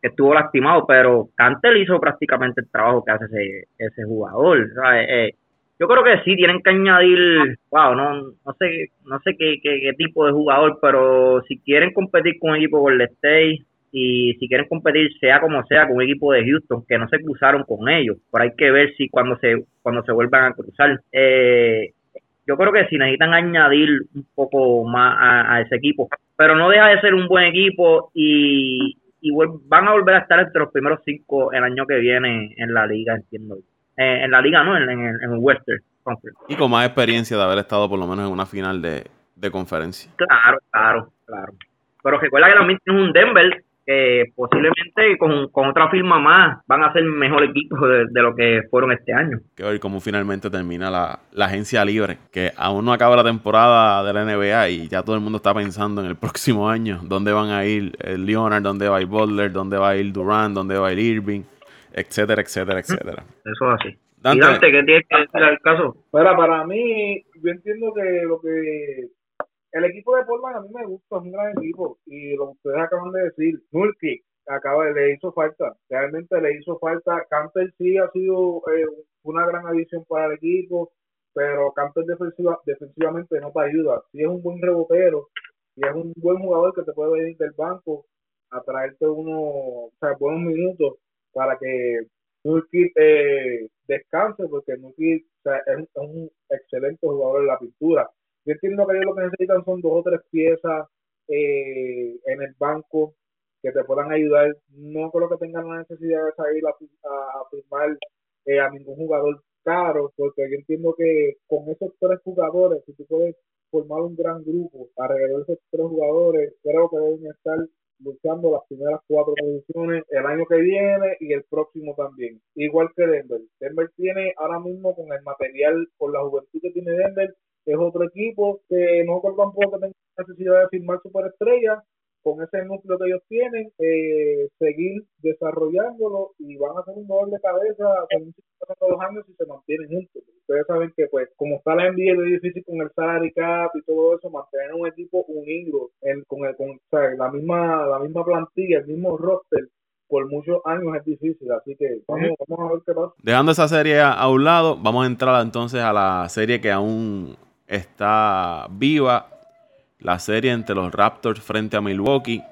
que estuvo lastimado, pero Cantel hizo prácticamente el trabajo que hace ese, ese jugador. Eh, yo creo que sí, tienen que añadir, wow, no, no sé, no sé qué, qué, tipo de jugador, pero si quieren competir con un equipo con el State y si quieren competir sea como sea con un equipo de Houston, que no se cruzaron con ellos, pero hay que ver si cuando se, cuando se vuelvan a cruzar. Eh, yo creo que si necesitan añadir un poco más a, ese equipo, pero no deja de ser un buen equipo y, y van a volver a estar entre los primeros cinco el año que viene en la liga, entiendo. Eh, en la liga, ¿no? En, en, el Western Conference. Y con más experiencia de haber estado por lo menos en una final de, conferencia. Claro, claro, claro. Pero recuerda que también tienes un Denver que posiblemente con, otra firma más van a ser mejor equipo de, lo que fueron este año. Que hoy cómo finalmente termina la, la, agencia libre, que aún no acaba la temporada de la NBA y ya todo el mundo está pensando en el próximo año, dónde van a ir el Leonard, dónde va a ir Butler, dónde va a ir Durant, dónde va a ir Irving etcétera, etcétera, etcétera. Eso es así. Dante, Dante ¿qué tienes que decir al caso? Para, para mí, yo entiendo que lo que el equipo de Portland a mí me gusta, es un gran equipo y lo que ustedes acaban de decir, Nurkic acaba le hizo falta, realmente le hizo falta, Canter sí ha sido eh, una gran adición para el equipo, pero Canter defensiva, defensivamente no te ayuda, si es un buen rebotero, si es un buen jugador que te puede venir del banco a traerte unos o sea, buenos minutos, para que Nurkic eh, descanse, porque Nurkic es, un excelente jugador en la pintura entiendo que ellos lo que necesitan son dos o tres piezas eh, en el banco que te puedan ayudar. No creo que tengan la necesidad de salir a, a, firmar eh, a ningún jugador caro, porque yo entiendo que con esos tres jugadores, si tú puedes formar un gran grupo alrededor de esos tres jugadores, creo que deben estar luchando las primeras cuatro posiciones el año que viene y el próximo también. Igual que Denver. Denver tiene ahora mismo con el material, con la juventud que tiene Denver, es otro equipo que no tampoco tenga necesidad de firmar superestrellas, con ese núcleo que ellos tienen, eh, seguir desarrollándolo y van a hacer un dolor de cabeza con todos los años si se mantienen juntos. Ustedes saben que, pues, como está la NBA, es difícil con el salary cap y todo eso, mantener un equipo unido en, con, el, con la misma la misma plantilla, el mismo roster por muchos años es difícil, así que vamos, vamos a ver qué pasa. Dejando esa serie a un lado, vamos a entrar entonces a la serie que aún está viva la serie entre los Raptors frente a Milwaukee,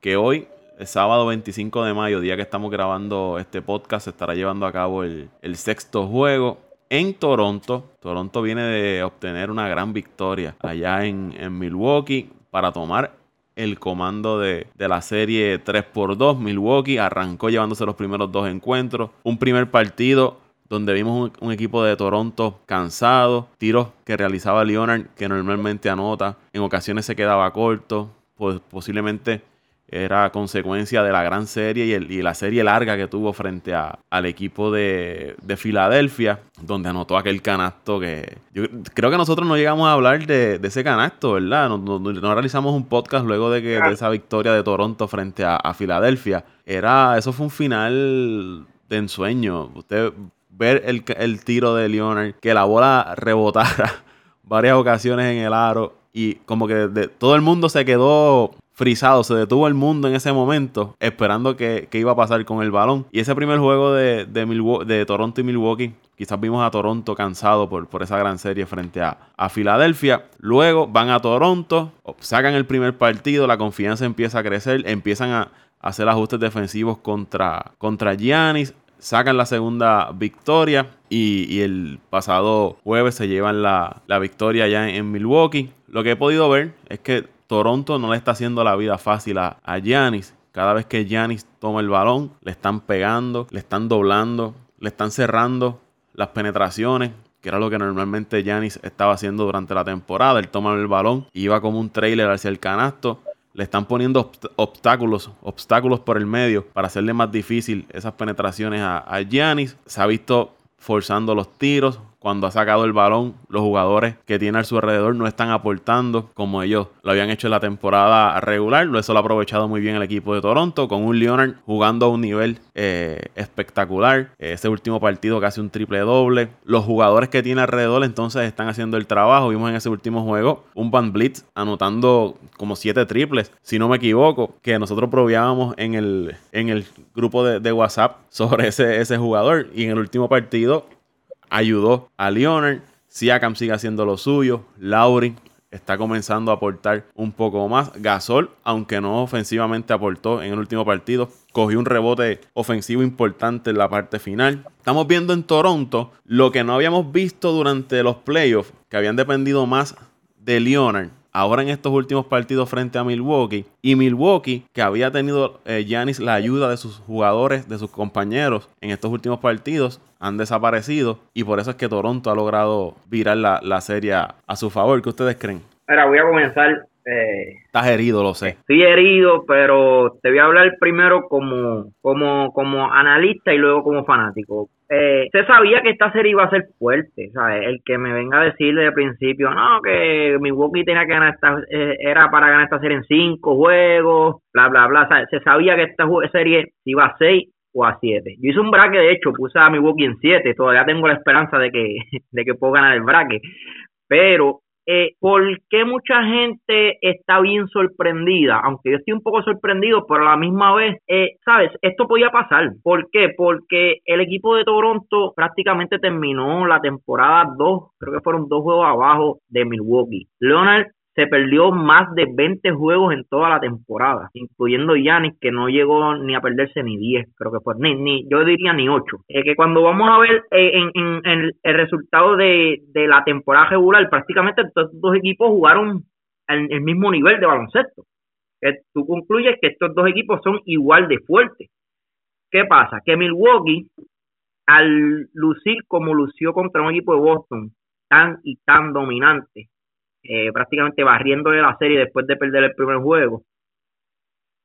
que hoy, el sábado 25 de mayo, día que estamos grabando este podcast, se estará llevando a cabo el, sexto juego en Toronto. Toronto viene de obtener una gran victoria allá en, Milwaukee para tomar el comando de, de, la serie 3x2. Milwaukee arrancó llevándose los primeros dos encuentros. Un primer partido donde vimos un, equipo de Toronto cansado, tiros que realizaba Leonard que normalmente anota, en ocasiones se quedaba corto, pues posiblemente era consecuencia de la gran serie y, la serie larga que tuvo frente al equipo de, Filadelfia, donde anotó aquel canasto que yo creo que nosotros no llegamos a hablar de, ese canasto, ¿verdad? No, realizamos un podcast luego de, que, esa victoria de Toronto frente a, a Filadelfia. Era, eso fue un final de ensueño. Usted ver el, tiro de Leonard, que la bola rebotara varias ocasiones en el aro y como que todo el mundo se quedó frisado, se detuvo el mundo en ese momento esperando que, iba a pasar con el balón. Y ese primer juego de, de, Toronto y Milwaukee, quizás vimos a Toronto cansado por, por esa gran serie frente a, a, Filadelfia. Luego van a Toronto, sacan el primer partido, la confianza empieza a crecer, empiezan a, hacer ajustes defensivos contra, contra Giannis sacan la segunda victoria y, el pasado jueves se llevan la, victoria ya en, Milwaukee. Lo que he podido ver es que Toronto no le está haciendo la vida fácil a, Giannis. Cada vez que Giannis toma el balón, le están pegando, le están doblando, le están cerrando las penetraciones, que era lo que normalmente Giannis estaba haciendo durante la temporada. Él toma el balón, iba como un trailer hacia el canasto le están poniendo obstáculos, obstáculos por el medio para hacerle más difícil esas penetraciones a, a Giannis. Se ha visto forzando los tiros, cuando ha sacado el balón, los jugadores que tiene a su alrededor no están aportando como ellos lo habían hecho en la temporada regular. Eso lo ha aprovechado muy bien el equipo de Toronto, con un Leonard jugando a un nivel eh, espectacular. Ese último partido casi un triple doble. Los jugadores que tiene alrededor entonces están haciendo el trabajo. Vimos en ese último juego un Van Blitz anotando como siete triples, si no me equivoco, que nosotros probábamos en el, en el grupo de, de WhatsApp sobre ese, ese jugador. Y en el último partido ayudó a Leonard. Siakam sigue haciendo lo suyo. Laurie está comenzando a aportar un poco más. Gasol, aunque no ofensivamente aportó en el último partido, cogió un rebote ofensivo importante en la parte final. Estamos viendo en Toronto lo que no habíamos visto durante los playoffs, que habían dependido más de Leonard ahora en estos últimos partidos frente a Milwaukee. Y Milwaukee, que había tenido Yanis eh, la ayuda de sus jugadores, de sus compañeros en estos últimos partidos, han desaparecido. Y por eso es que Toronto ha logrado virar la, serie a su favor. ¿Qué ustedes creen? Ahora voy a comenzar. Eh, Estás herido, lo sé. Estoy herido, pero te voy a hablar primero como, como, como analista y luego como fanático eh, se sabía que esta serie iba a ser fuerte, ¿sabes? El que me venga a decir desde el principio, no, que Milwaukee tenía que ganar esta, eh, era para ganar esta serie en cinco juegos, bla, bla, bla, Se sabía que esta serie iba a seis o a siete. Yo hice un bracket, de hecho, puse a Milwaukee en siete, todavía tengo la esperanza de que, de que puedo ganar el bracket, pero eh, ¿por qué mucha gente está bien sorprendida? Aunque yo estoy un poco sorprendido, pero a la misma vez, eh, ¿sabes? Esto podía pasar. ¿Por qué? Porque el equipo de Toronto prácticamente terminó la temporada 2, creo que fueron dos juegos abajo de Milwaukee. Leonard se perdió más de 20 juegos en toda la temporada, incluyendo Yanis, que no llegó ni a perderse ni 10, creo que fue, ni, ni yo diría ni 8. Es que cuando vamos a ver eh, en, el resultado de, de la temporada regular, prácticamente estos dos equipos jugaron en el mismo nivel de baloncesto. Que tú concluyes que estos dos equipos son igual de fuertes. ¿Qué pasa? Que Milwaukee, al lucir como lució contra un equipo de Boston, tan y tan dominante, eh, prácticamente barriéndole la serie después de perder el primer juego.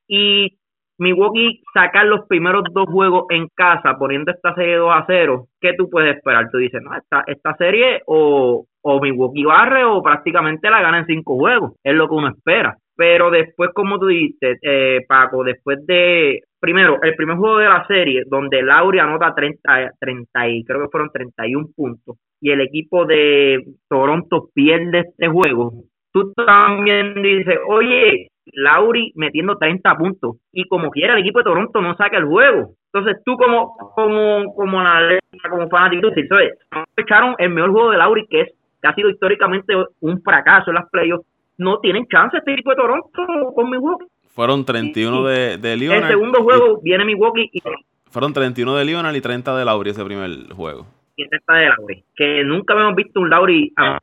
Y Milwaukee sacar los primeros dos juegos en casa poniendo esta serie 2 a 0, ¿qué tú puedes esperar? Tú dices, no, esta, esta serie o, o Milwaukee barre o prácticamente la gana en cinco juegos, es lo que uno espera. Pero después, como tú dices, eh, Paco, después de, primero, el primer juego de la serie, donde Lauri anota 30, 30 y creo que fueron 31 puntos, y el equipo de Toronto pierde este juego, tú también dices, oye, Lauri metiendo 30 puntos, y como quiera el equipo de Toronto no saca el juego. Entonces tú como como como la como fanático, dices, echaron el mejor juego de Lauri, que es que ha sido históricamente un fracaso en las playoffs, no tienen chance este equipo de Toronto con Milwaukee. Fueron 31 de, de Leonard. El segundo juego viene Milwaukee y... Fueron 31 de Leonard y 30 de Lauri ese primer juego. Y 30 de Lauri. Que nunca habíamos visto un Lauri a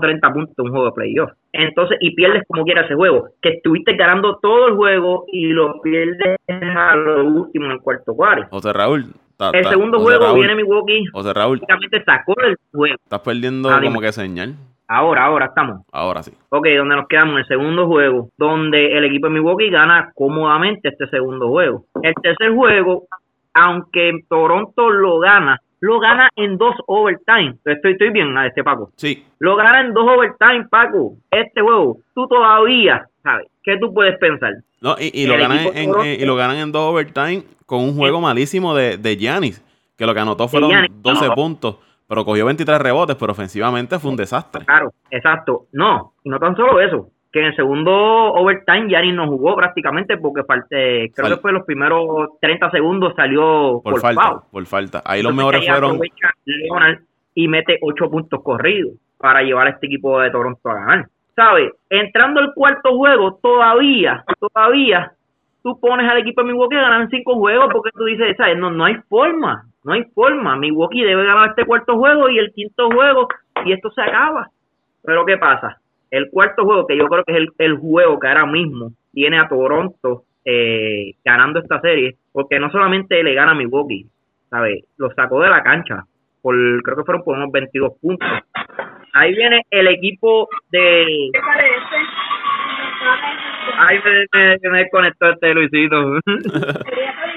30 puntos en un juego de playoff. Entonces, y pierdes como quiera ese juego. Que estuviste ganando todo el juego y lo pierdes a lo último en el cuarto cuarto. O sea, Raúl, el segundo juego viene Milwaukee. O sea, Raúl. sacó el juego. Estás perdiendo como que señal. Ahora, ahora estamos. Ahora sí. Ok, donde nos quedamos en el segundo juego, donde el equipo de Milwaukee gana cómodamente este segundo juego. El tercer juego, aunque Toronto lo gana, lo gana en dos overtime. Estoy, estoy bien, a este Paco. Sí. Lo gana en dos overtime, Paco. Este juego, tú todavía, ¿sabes? ¿Qué tú puedes pensar? No, y, y lo ganan en, en- y lo ganan en dos overtime con un juego malísimo de, de Giannis, que lo que anotó fueron Giannis, 12 no. puntos, pero cogió 23 rebotes, pero ofensivamente fue un desastre. Claro, exacto. No, no tan solo eso, que en el segundo overtime Giannis no jugó prácticamente porque parte, creo Fal- que fue los primeros 30 segundos salió Por, por, falta, foul. por falta. Ahí los mejores ahí fueron Leonard y mete 8 puntos corridos para llevar a este equipo de Toronto a ganar. ¿Sabes? Entrando al cuarto juego, todavía, todavía, tú pones al equipo de Milwaukee a ganar en cinco juegos porque tú dices, ¿sabes? No, no hay forma, no hay forma. Milwaukee debe ganar este cuarto juego y el quinto juego y esto se acaba. Pero ¿qué pasa? El cuarto juego, que yo creo que es el, el juego que ahora mismo tiene a Toronto eh, ganando esta serie, porque no solamente le gana a Milwaukee, ¿sabes? Lo sacó de la cancha, por creo que fueron por unos 22 puntos. Ahí viene el equipo de... Ahí me, me, me desconectó este Luisito.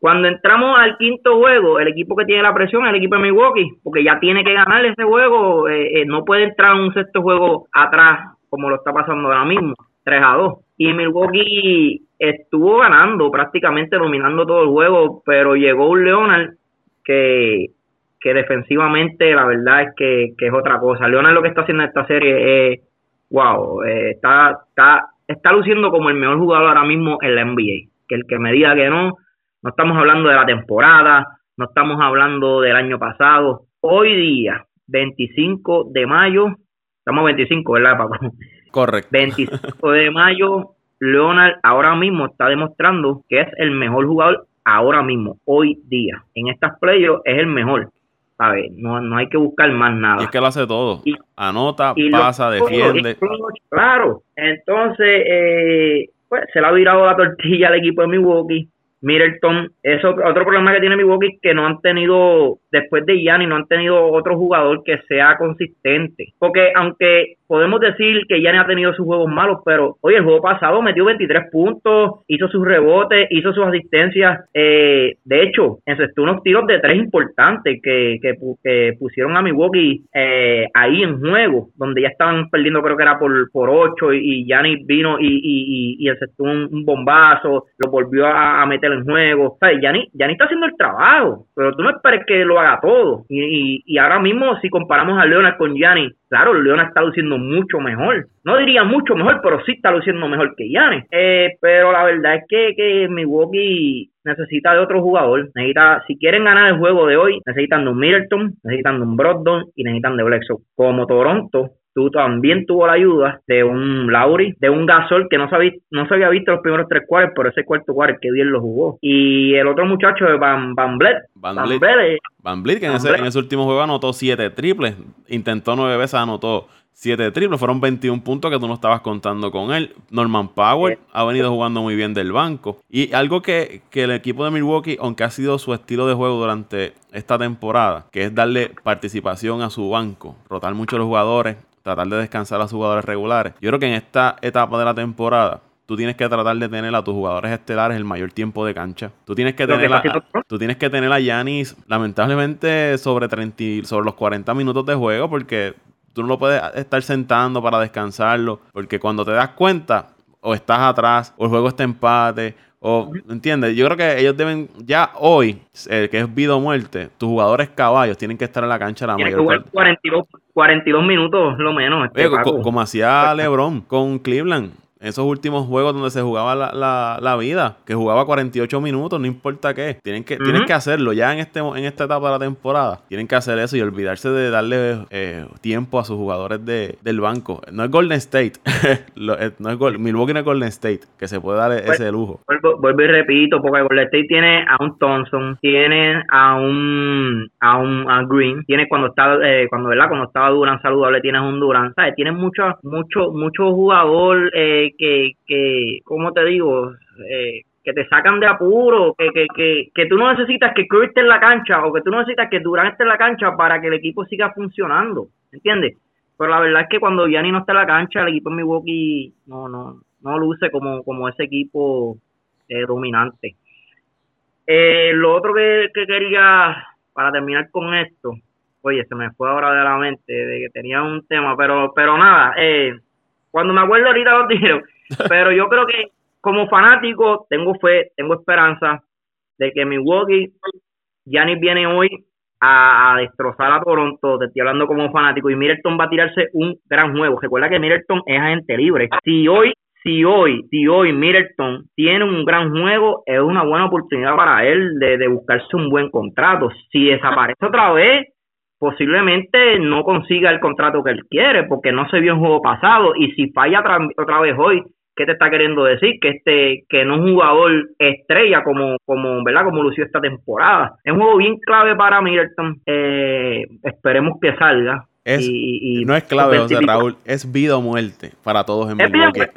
Cuando entramos al quinto juego, el equipo que tiene la presión es el equipo de Milwaukee, porque ya tiene que ganar ese juego, eh, eh, no puede entrar en un sexto juego atrás, como lo está pasando ahora mismo, 3 a 2. Y Milwaukee estuvo ganando, prácticamente dominando todo el juego, pero llegó un Leonard que, que defensivamente la verdad es que, que es otra cosa. Leonard lo que está haciendo en esta serie es, wow, eh, está, está, está luciendo como el mejor jugador ahora mismo en la NBA. Que el que me diga que no, no estamos hablando de la temporada, no estamos hablando del año pasado. Hoy día, 25 de mayo, estamos 25, ¿verdad, Paco? correcto. 25 de mayo, Leonard ahora mismo está demostrando que es el mejor jugador ahora mismo, hoy día. En estas playoffs es el mejor. ¿sabes? No, no hay que buscar más nada. Y es que lo hace todo. Y- Anota, Y lo- pasa, defiende. Claro, entonces, eh, pues se le ha virado la tortilla al equipo de Milwaukee. Middleton, eso otro problema que tiene Milwaukee es que no han tenido, después de Gianni, no han tenido otro jugador que sea consistente. Porque aunque podemos decir que Gianni ha tenido sus juegos malos, pero oye, el juego pasado metió 23 puntos, hizo sus rebotes, hizo sus asistencias. Eh, de hecho, encestó unos tiros de tres importantes que, que, que pusieron a Milwaukee eh, ahí en juego, donde ya estaban perdiendo, creo que era por, por 8 y, Gianni vino y, y, y, un, bombazo, lo volvió a meter en juego. O sea, Gianni, Gianni está haciendo el trabajo, pero tú no esperes que lo haga todo. Y, y, y ahora mismo, si comparamos a Leonard con Gianni, claro, Leonard está luciendo mucho mejor. No diría mucho mejor, pero sí está luciendo mejor que Gianni. Eh, pero la verdad es que, que Milwaukee necesita de otro jugador. Necesita, si quieren ganar el juego de hoy, necesitan de un Middleton, necesitan de un Brogdon y necesitan de Bledsoe. Como Toronto, tú también tuvo la ayuda de un Lauri, de un Gasol que no, sabía, no se había visto los primeros tres cuartos, pero ese cuarto cuarto que bien lo jugó. Y el otro muchacho de Van, Van Vliet. Van Van que en ese, Vliet. en ese último juego anotó 7 triples. Intentó 9 veces, anotó 7 triples. Fueron 21 puntos que tú no estabas contando con él. Norman Powell Sí. ha venido jugando muy bien del banco. Y algo que, que el equipo de Milwaukee, aunque ha sido su estilo de juego durante esta temporada, que es darle participación a su banco, rotar mucho a los jugadores, tratar de descansar a sus jugadores regulares. Yo creo que en esta etapa de la temporada, tú tienes que tratar de tener a tus jugadores estelares el mayor tiempo de cancha. Tú tienes que tener a, tú tienes que tener a Yanis lamentablemente sobre 30 y- sobre los 40 minutos de juego porque tú no lo puedes estar sentando para descansarlo porque cuando te das cuenta o estás atrás o el juego está empate o entiendes yo creo que ellos deben ya hoy eh, que es vida o muerte tus jugadores caballos tienen que estar en la cancha la tiene que mayor jugar parte 42, 42 minutos lo menos. Este Oye, co- como hacía LeBron con Cleveland. Esos últimos juegos donde se jugaba la, la- la vida, que jugaba 48 minutos, no importa qué. Tienen que, tienen Ujú. que hacerlo ya en este en esta etapa de la temporada. Tienen que hacer eso y olvidarse de darle eh, tiempo a sus jugadores de, del banco. No es Golden State. Eh, no es Gol- Milwaukee no es Golden State, que se puede dar Pues- ese lujo. Vuelvo, vuelvo y repito, porque Golden State tiene a un Thompson, tiene a un a un a Green, tiene cuando está eh, cuando verdad cuando estaba Durant saludable tienes un Durant, ¿sabes? Tiene mucho mucho mucho jugador eh, que que cómo te digo eh, que te sacan de apuro, que, que, que, que tú no necesitas que Curry esté en la cancha o que tú no necesitas que Durant esté en la cancha para que el equipo siga funcionando, ¿entiendes? Pero la verdad es que cuando Gianni no está en la cancha, el equipo de Milwaukee no no no luce como como ese equipo eh, dominante. Eh, lo otro que, que quería, para terminar con esto, oye, se me fue ahora de la mente, de que tenía un tema, pero pero nada, eh, cuando me acuerdo ahorita lo tiro, pero yo creo que como fanático tengo fe, tengo esperanza de que Milwaukee, Giannis viene hoy a, a destrozar a Toronto, te estoy hablando como fanático, y Middleton va a tirarse un gran juego. Recuerda que Middleton es agente libre. Si hoy si hoy, si hoy Middleton tiene un gran juego, es una buena oportunidad para él de, de buscarse un buen contrato. Si desaparece otra vez, posiblemente no consiga el contrato que él quiere, porque no se vio en juego pasado. Y si falla otra, otra vez hoy, ¿qué te está queriendo decir? Que este, que no es un jugador estrella como, como, ¿verdad? Como lució esta temporada. Es un juego bien clave para Middleton. Eh, esperemos que salga. Es, y, y- no es clave, y- José Raúl, es vida o muerte para todos en es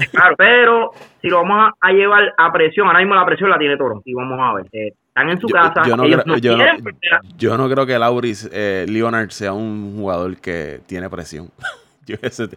claro, pero si lo vamos a, a llevar a presión, ahora mismo la presión la tiene Toronto y vamos a ver. eh, están en su Yo- casa, yo no ellos creo- no yo no- quieren a- Yo no creo que Lauris eh, Leonard sea un jugador que tiene presión. Yo ese,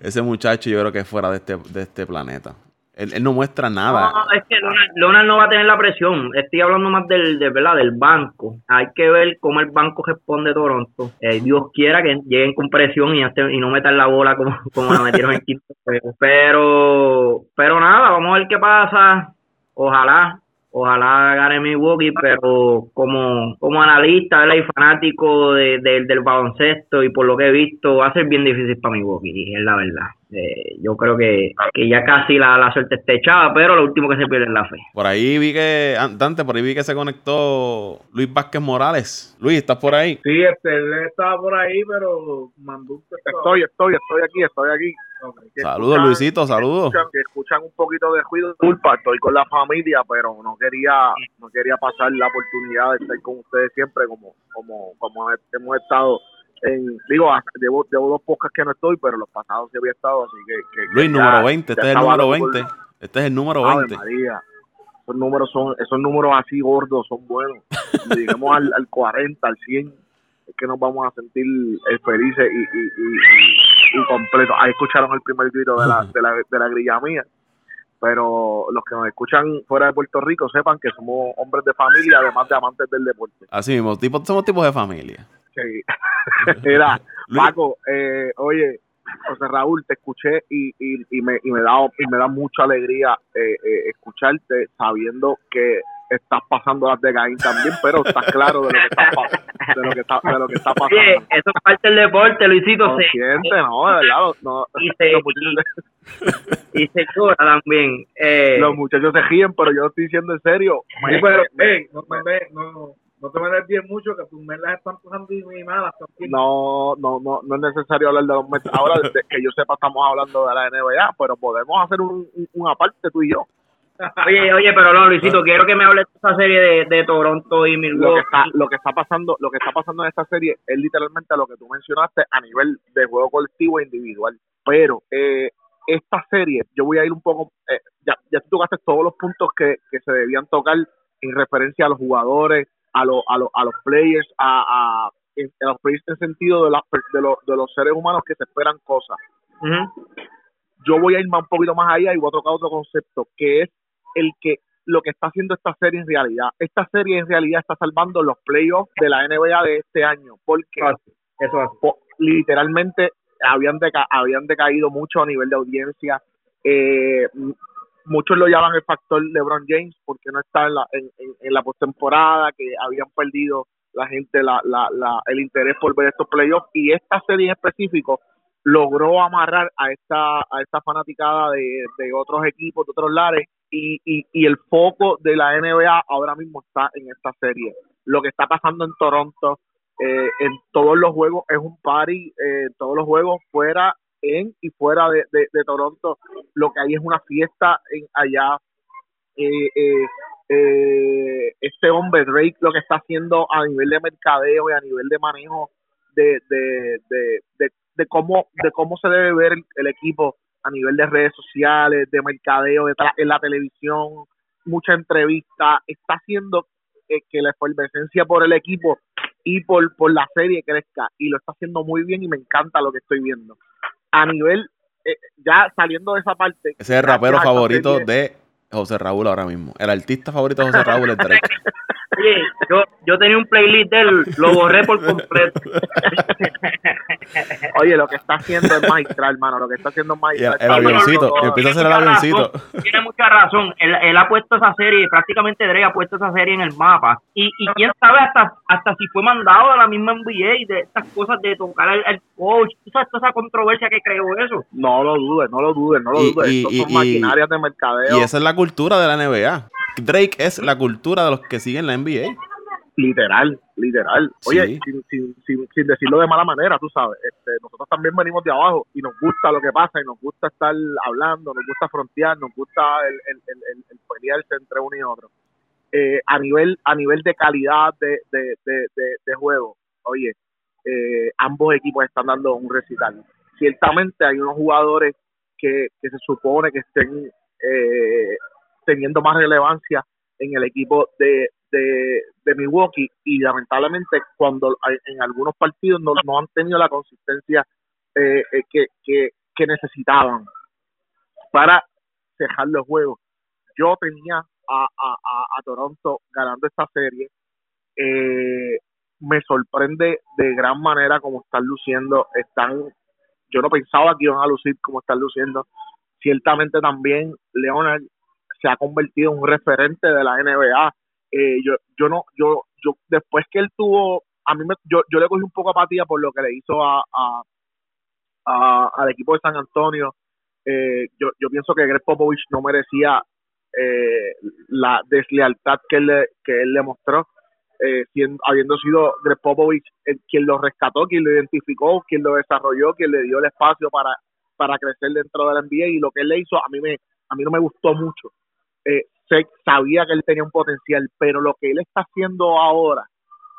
ese muchacho yo creo que es fuera de este, de este planeta. Él, él no muestra nada. No, es que Leonard, Leonard no va a tener la presión. Estoy hablando más del, de, ¿verdad? del banco. Hay que ver cómo el banco responde Toronto. Eh, Dios quiera que lleguen con presión y, este- y no metan la bola como, como la metieron en quinto. Pero, pero nada, vamos a ver qué pasa. Ojalá, ojalá gane Milwaukee, pero como, como analista ¿verdad? y fanático de- de- del baloncesto y por lo que he visto, va a ser bien difícil para Milwaukee, es la verdad. Eh, yo creo que, que ya casi la, la suerte está echada, pero lo último que se pierde es la fe. Por ahí vi que, an- Dante, por ahí vi que se conectó Luis Vázquez Morales. Luis, ¿estás por ahí? Sí, este, él estaba por ahí, pero mandó. Estoy, estoy, estoy aquí, estoy aquí. Saludos, escuchan- Luisito, saludos. Escuchan, que escuchan un poquito de ruido. Disculpa, estoy con la familia, pero no quería no quería pasar la oportunidad de estar con ustedes siempre como como como hemos estado en digo llevo, llevo dos podcasts que no estoy pero los pasados sí había estado así que, que- que Luis, ya- número 20. ya Este es el número loco por- 20. Este es el número Ave 20. María, esos números son esos números así gordos son buenos lleguemos al, al 40 al 100 es que nos vamos a sentir eh, felices y, y, y, y- y completos ahí escucharon el primer grito de la, de la, de la grilla mía pero los que nos escuchan fuera de Puerto Rico sepan que somos hombres de familia además de amantes del deporte Así mismo, tipo, somos tipos de familia. Sí. Mira, Paco, eh, oye, José Raúl, te escuché y, y, y, me, y, me da, y me da mucha alegría eh, eh, escucharte sabiendo que estás pasando las de Gaín también, pero estás claro de lo que está, de lo que está, de lo que está pasando. Oye, eso es parte del deporte, Luisito. se- Consciente, no, de verdad, los- no, Y se- muchachos, y se llora también. Eh, los muchachos se ríen, pero yo estoy diciendo en serio. Sí, pero, hey, no, no, no, no te me bien mucho que tus Mets las están pasando muy malas también. No, no, no, no es necesario hablar de los Mets. Ahora, que yo sepa, estamos hablando de la NBA, pero podemos hacer un, un, un aparte tú y yo. Oye, oye, pero no, Luisito, quiero que me hables de esa serie de, de Toronto y Lo que Milwaukee. está, lo que está pasando, lo que está pasando en esta serie es literalmente lo que tú mencionaste a nivel de juego colectivo e individual. Pero eh, esta serie, yo voy a ir un poco, eh, ya, ya tú tocaste todos los puntos que, que se debían tocar en referencia a los jugadores, a, los a, los a los players, a, a, los players en sentido de, las de, los, de los seres humanos que se esperan cosas. Yo voy a ir más un poquito más allá y voy a tocar otro concepto, que es el que lo que está haciendo esta serie en realidad. Esta serie en realidad está salvando los playoffs de la NBA de este año, porque Eso es. po- literalmente habían deca- habían decaído mucho a nivel de audiencia. Eh, muchos lo llaman el factor LeBron James porque no está en la, en, en- la postemporada, que habían perdido la gente la, la, la, el interés por ver estos playoffs y esta serie en específico logró amarrar a esta a esta fanaticada de, de otros equipos, de otros lares y, y, y el foco de la NBA ahora mismo está en esta serie. Lo que está pasando en Toronto, eh, en todos los juegos es un party, eh, todos los juegos fuera, en y fuera de, de, de Toronto, lo que hay es una fiesta en allá. Eh, eh, eh, este hombre Drake lo que está haciendo a nivel de mercadeo y a nivel de manejo de, de, de, de, cómo de cómo se debe ver el, el equipo a nivel de redes sociales, de mercadeo, de en la televisión, mucha entrevista, está haciendo eh, que la efervescencia por el equipo y por, por la serie crezca y lo está haciendo muy bien y me encanta lo que estoy viendo. A nivel, eh, ya saliendo de esa parte. Ese es el rapero favorito de José Raúl ahora mismo. El artista favorito de José Raúl es Drake. Oye, yo, yo tenía un playlist de él, lo borré por completo. Oye, lo que está haciendo es maestral, hermano. Lo que está haciendo es Y el, avioncito. Y empieza a hacer el avioncito. razón, Tiene mucha razón. Él, él ha puesto esa serie, prácticamente Dre ha puesto esa serie en el mapa. Y, y quién sabe hasta hasta si fue mandado de la misma NBA de estas cosas de tocar al, al coach. ¿Tú sabes toda esa controversia que creó eso? No lo dudes, no lo dudes, no lo Y- dudes. y- Estos y- son y- maquinarias de mercadeo. Y esa es la cultura de la NBA. Drake es la cultura de los que siguen la NBA. Literal, literal. Oye, Sí. sin, sin, sin, sin decirlo de mala manera, tú sabes, este, nosotros también venimos de abajo y nos gusta lo que pasa y nos gusta estar hablando, nos gusta frontear, nos gusta el, el, el, el- el pelearse entre uno y otro. Eh, a nivel a nivel de calidad de, de, de, de, de juego, oye, eh, ambos equipos están dando un recital. Ciertamente hay unos jugadores que, que se supone que estén eh, teniendo más relevancia en el equipo de, de, de Milwaukee y lamentablemente cuando en algunos partidos no, han tenido la consistencia eh, eh, que, que, necesitaban para cejar los juegos. Yo tenía a, a, a, a Toronto ganando esta serie. Eh, me sorprende de gran manera como están luciendo. Están, yo no pensaba que iban a lucir como están luciendo. Ciertamente también Leonard se ha convertido en un referente de la NBA. Eh, yo, yo no, yo, yo después que él tuvo, a mí me, yo, yo le cogí un poco apatía por lo que le hizo a, a, a- al equipo de San Antonio. Eh, yo, yo pienso que Greg Popovich no merecía eh, la deslealtad que él le, que él le mostró, eh, siendo- habiendo sido Greg Popovich el, quien lo rescató, quien lo identificó, quien lo desarrolló, quien le dio el espacio para, para crecer dentro de la NBA y lo que él le hizo a mí me a mí no me gustó mucho. Eh, sabía que él tenía un potencial, pero lo que él está haciendo ahora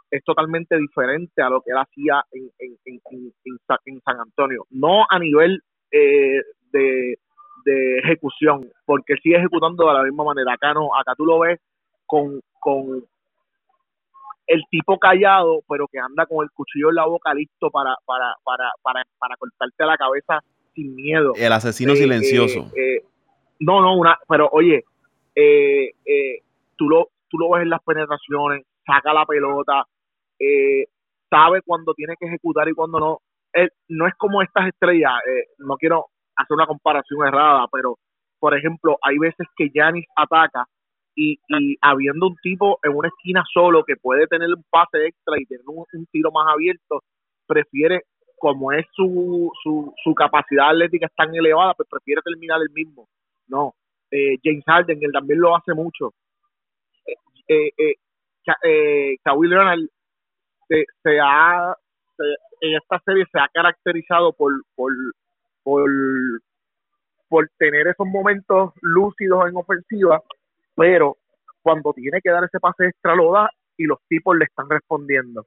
es totalmente diferente a lo que él hacía en, en, en, en- en Sa- en San Antonio. No a nivel eh, de, de ejecución, porque él sigue ejecutando de la misma manera. Acá no, acá tú lo ves con, con el tipo callado, pero que anda con el cuchillo en la boca listo para, para, para, para, para cortarte la cabeza sin miedo. El asesino Eh, silencioso. eh, eh, no, no, una, pero oye, eh, eh, tú, lo, tú lo ves en las penetraciones, saca la pelota, eh, sabe cuando tiene que ejecutar y cuando no. Él, no es como estas estrellas, eh, no quiero hacer una comparación errada, pero por ejemplo, hay veces que Yanis ataca y, y habiendo un tipo en una esquina solo que puede tener un pase extra y tener un, un tiro más abierto, prefiere, como es su, su, su capacidad atlética es tan elevada, pues prefiere terminar el mismo. No, eh, James Harden, él también lo hace mucho. Eh, eh, eh, eh, Kawhi Leonard se, se ha en esta serie se ha caracterizado por, por, por, por tener esos momentos lúcidos en ofensiva, pero cuando tiene que dar ese pase extra lo da y los tipos le están respondiendo.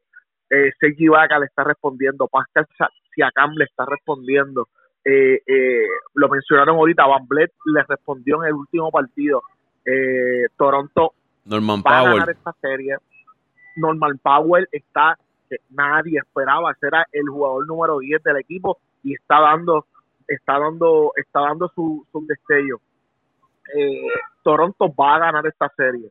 Eh, Vaca le está respondiendo, Pascal Siakam le está respondiendo. Eh, eh, lo mencionaron ahorita, Van Blet le respondió en el último partido. Eh, Toronto Norman va a ganar esta serie. Norman Powell está, que nadie esperaba, era el jugador número 10 del equipo y está dando, está dando, está dando su, su destello. Eh, Toronto va a ganar esta serie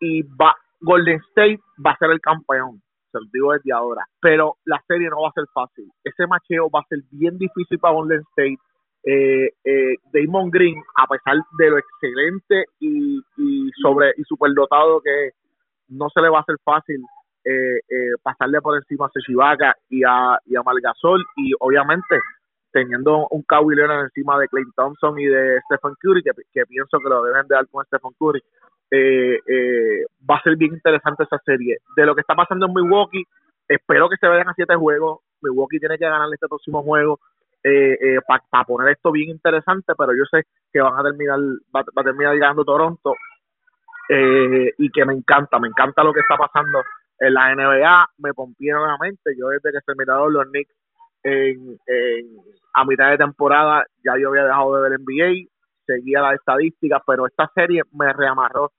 y va, Golden State va a ser el campeón, se lo digo desde ahora, pero la serie no va a ser fácil. Ese macheo va a ser bien difícil para Golden State. Eh, eh, Damon Green, a pesar de lo excelente y, y sobre y superdotado que es, no se le va a hacer fácil eh, eh, pasarle por encima a Sechibaka y a, y a Malgasol y obviamente teniendo un Kawhi encima de Clay Thompson y de Stephen Curry que, que pienso que lo deben de dar con Stephen Curry eh, eh, va a ser bien interesante esa serie. De lo que está pasando en Milwaukee espero que se vayan a siete juegos. Milwaukee tiene que ganar este próximo juego eh, eh, para poner esto bien interesante pero yo sé que van a terminar va, va a terminar ganando Toronto. Eh, y que me encanta, me encanta lo que está pasando en la NBA, me pompié nuevamente, yo desde que se miraron los Knicks en, en, a mitad de temporada ya yo había dejado de ver NBA, seguía las estadísticas, pero esta serie me reamarró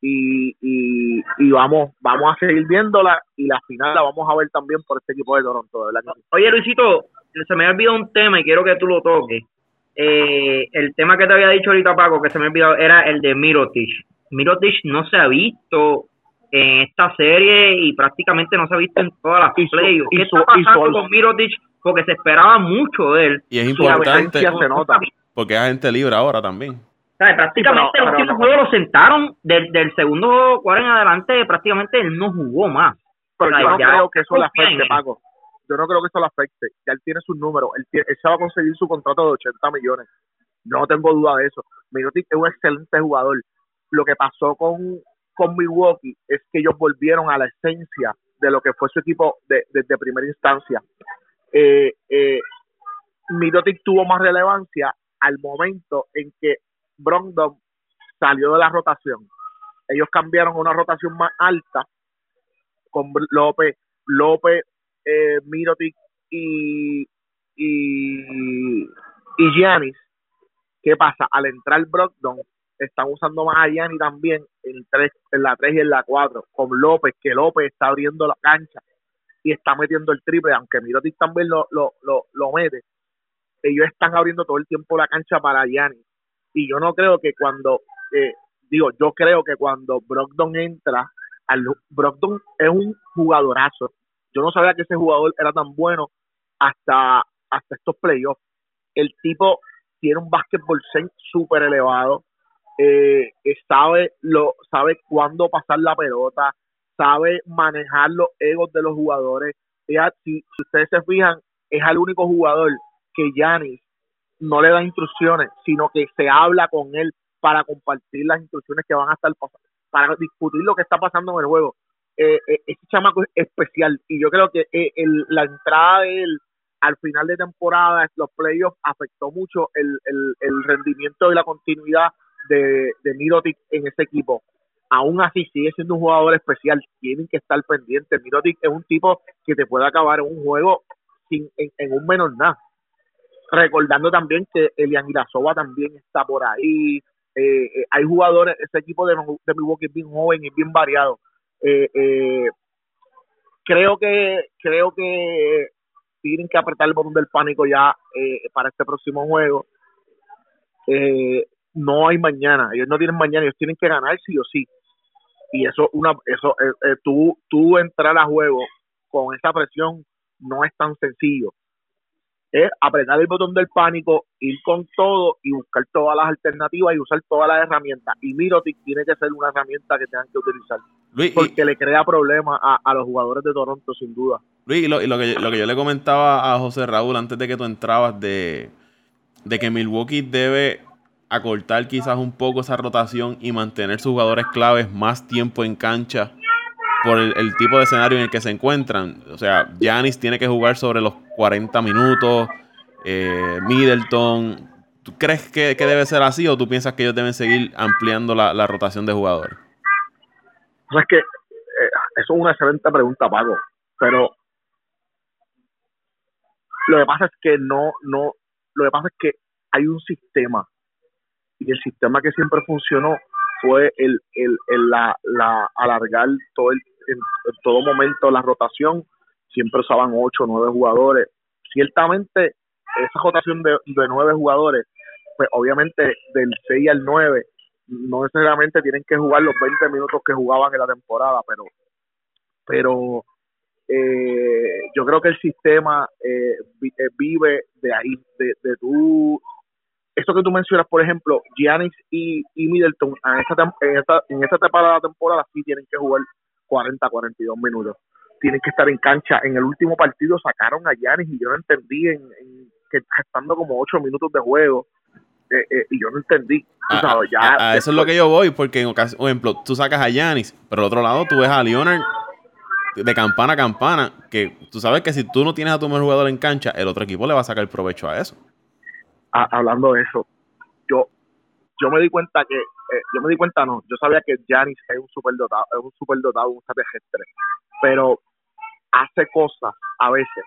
y, y, y vamos vamos a seguir viéndola y la final la vamos a ver también por este equipo de Toronto, de verdad. Oye, Luisito, se me ha olvidado un tema y quiero que tú lo toques. Eh, el tema que te había dicho ahorita, Paco, que se me ha olvidado, era el de Mirotic. Mirotic no se ha visto en esta serie y prácticamente no se ha visto en todas las playoffs. y ¿Qué está pasando con Mirotic? Porque se esperaba mucho de él. Y es importante se nota. porque es agente libre ahora también. Prácticamente pero- el pero último juego lo sentaron. Del, del segundo cuarto en adelante, prácticamente él no jugó más. Pero yo no creo que eso le afecte. Paco. Yo no creo que eso le afecte. Ya él tiene sus números. Él, se va a conseguir su contrato de 80 millones. No tengo duda de eso. Mirotic es un excelente jugador. Lo que pasó con, con Milwaukee es que ellos volvieron a la esencia de lo que fue su equipo de- desde primera instancia. Eh, eh, Mirotic tuvo más relevancia al momento en que Brogdon salió de la rotación. Ellos cambiaron a una rotación más alta con López, López, eh, Mirotic y y y Giannis. ¿Qué pasa? Al entrar Brogdon, están usando más a Giannis también en, la 3 y en la 4, con López, que López está abriendo la cancha y está metiendo el triple, aunque Mirotic también lo, lo, lo, lo mete. Ellos están abriendo todo el tiempo la cancha para Giannis. Y yo no creo que cuando, eh, digo, yo creo que cuando Brogdon entra, al, Brogdon es un jugadorazo. Yo no sabía que ese jugador era tan bueno hasta, hasta estos playoffs. El tipo tiene un sense súper elevado, eh, eh, sabe, lo, sabe cuándo pasar la pelota, sabe manejar los egos de los jugadores. Si, si ustedes se fijan, es el único jugador que Yanis no le da instrucciones, sino que se habla con él para compartir las instrucciones que van a estar pasando, para discutir lo que está pasando en el juego. Eh, eh, ese chamaco es especial y yo creo que eh, el, la entrada de él al final de temporada, los playoffs, afectó mucho el, el, el rendimiento y la continuidad de, de Mirotic en ese equipo. Aún así, sigue siendo un jugador especial, tienen que estar pendientes. Mirotic es un tipo que te puede acabar en un juego sin, en, en un menor nada. Recordando también que Elian Irasova también está por ahí. Eh, eh, hay jugadores, ese equipo de, de Milwaukee es bien joven y bien variado. Eh, creo que creo que tienen que apretar el botón del pánico ya para este próximo juego. No hay mañana, ellos no tienen mañana, ellos tienen que ganar sí o sí. Y eso, una, eso, tú, tú entrar a juego con esa presión no es tan sencillo. Es apretar el botón del pánico, ir con todo y buscar todas las alternativas y usar todas las herramientas. Y Mirotic tiene que ser una herramienta que tengan que utilizar, Luis, y- porque le crea problemas a, a los jugadores de Toronto, sin duda. Luis, y lo, y lo que, lo que yo le comentaba a José Raúl antes de que tú entrabas de, de que Milwaukee debe acortar quizás un poco esa rotación y mantener sus jugadores claves más tiempo en cancha por el, tipo de escenario en el que se encuentran. O sea, Giannis tiene que jugar sobre los 40 minutos, eh, Middleton. ¿Tú crees que, debe ser así o tú piensas que ellos deben seguir ampliando la, rotación de jugadores? O sea, es que eh, eso es una excelente pregunta, Pago, pero lo que pasa es que no, no, lo que pasa es que hay un sistema y el sistema que siempre funcionó fue el, el, la, la alargar todo el, en, todo momento la rotación, siempre usaban ocho nueve jugadores. Ciertamente, esa rotación de, de nueve jugadores, pues obviamente del 6 al 9, no necesariamente tienen que jugar los 20 minutos que jugaban en la temporada, pero, pero eh, yo creo que el sistema eh, eh, vive de ahí, de, de eso que tú mencionas, por ejemplo, Giannis y, Middleton en esta, en, esta, en esta etapa de la temporada sí tienen que jugar 40, 42 minutos. Tienen que estar en cancha. En el último partido sacaron a Giannis y yo no entendí en, que estando como 8 minutos de juego. Eh, eh, y yo no entendí. ya, eso es lo que yo voy, porque en ocasión, por ejemplo, tú sacas a Giannis, pero al otro lado tú ves a Leonard de campana a campana, que tú sabes que si tú no tienes a tu mejor jugador en cancha, el otro equipo le va a sacar provecho a eso hablando de eso, yo yo me di cuenta que, eh, yo me di cuenta no, yo sabía que Janis es un superdotado, es un superdotado, un extraterrestre, pero hace cosas a veces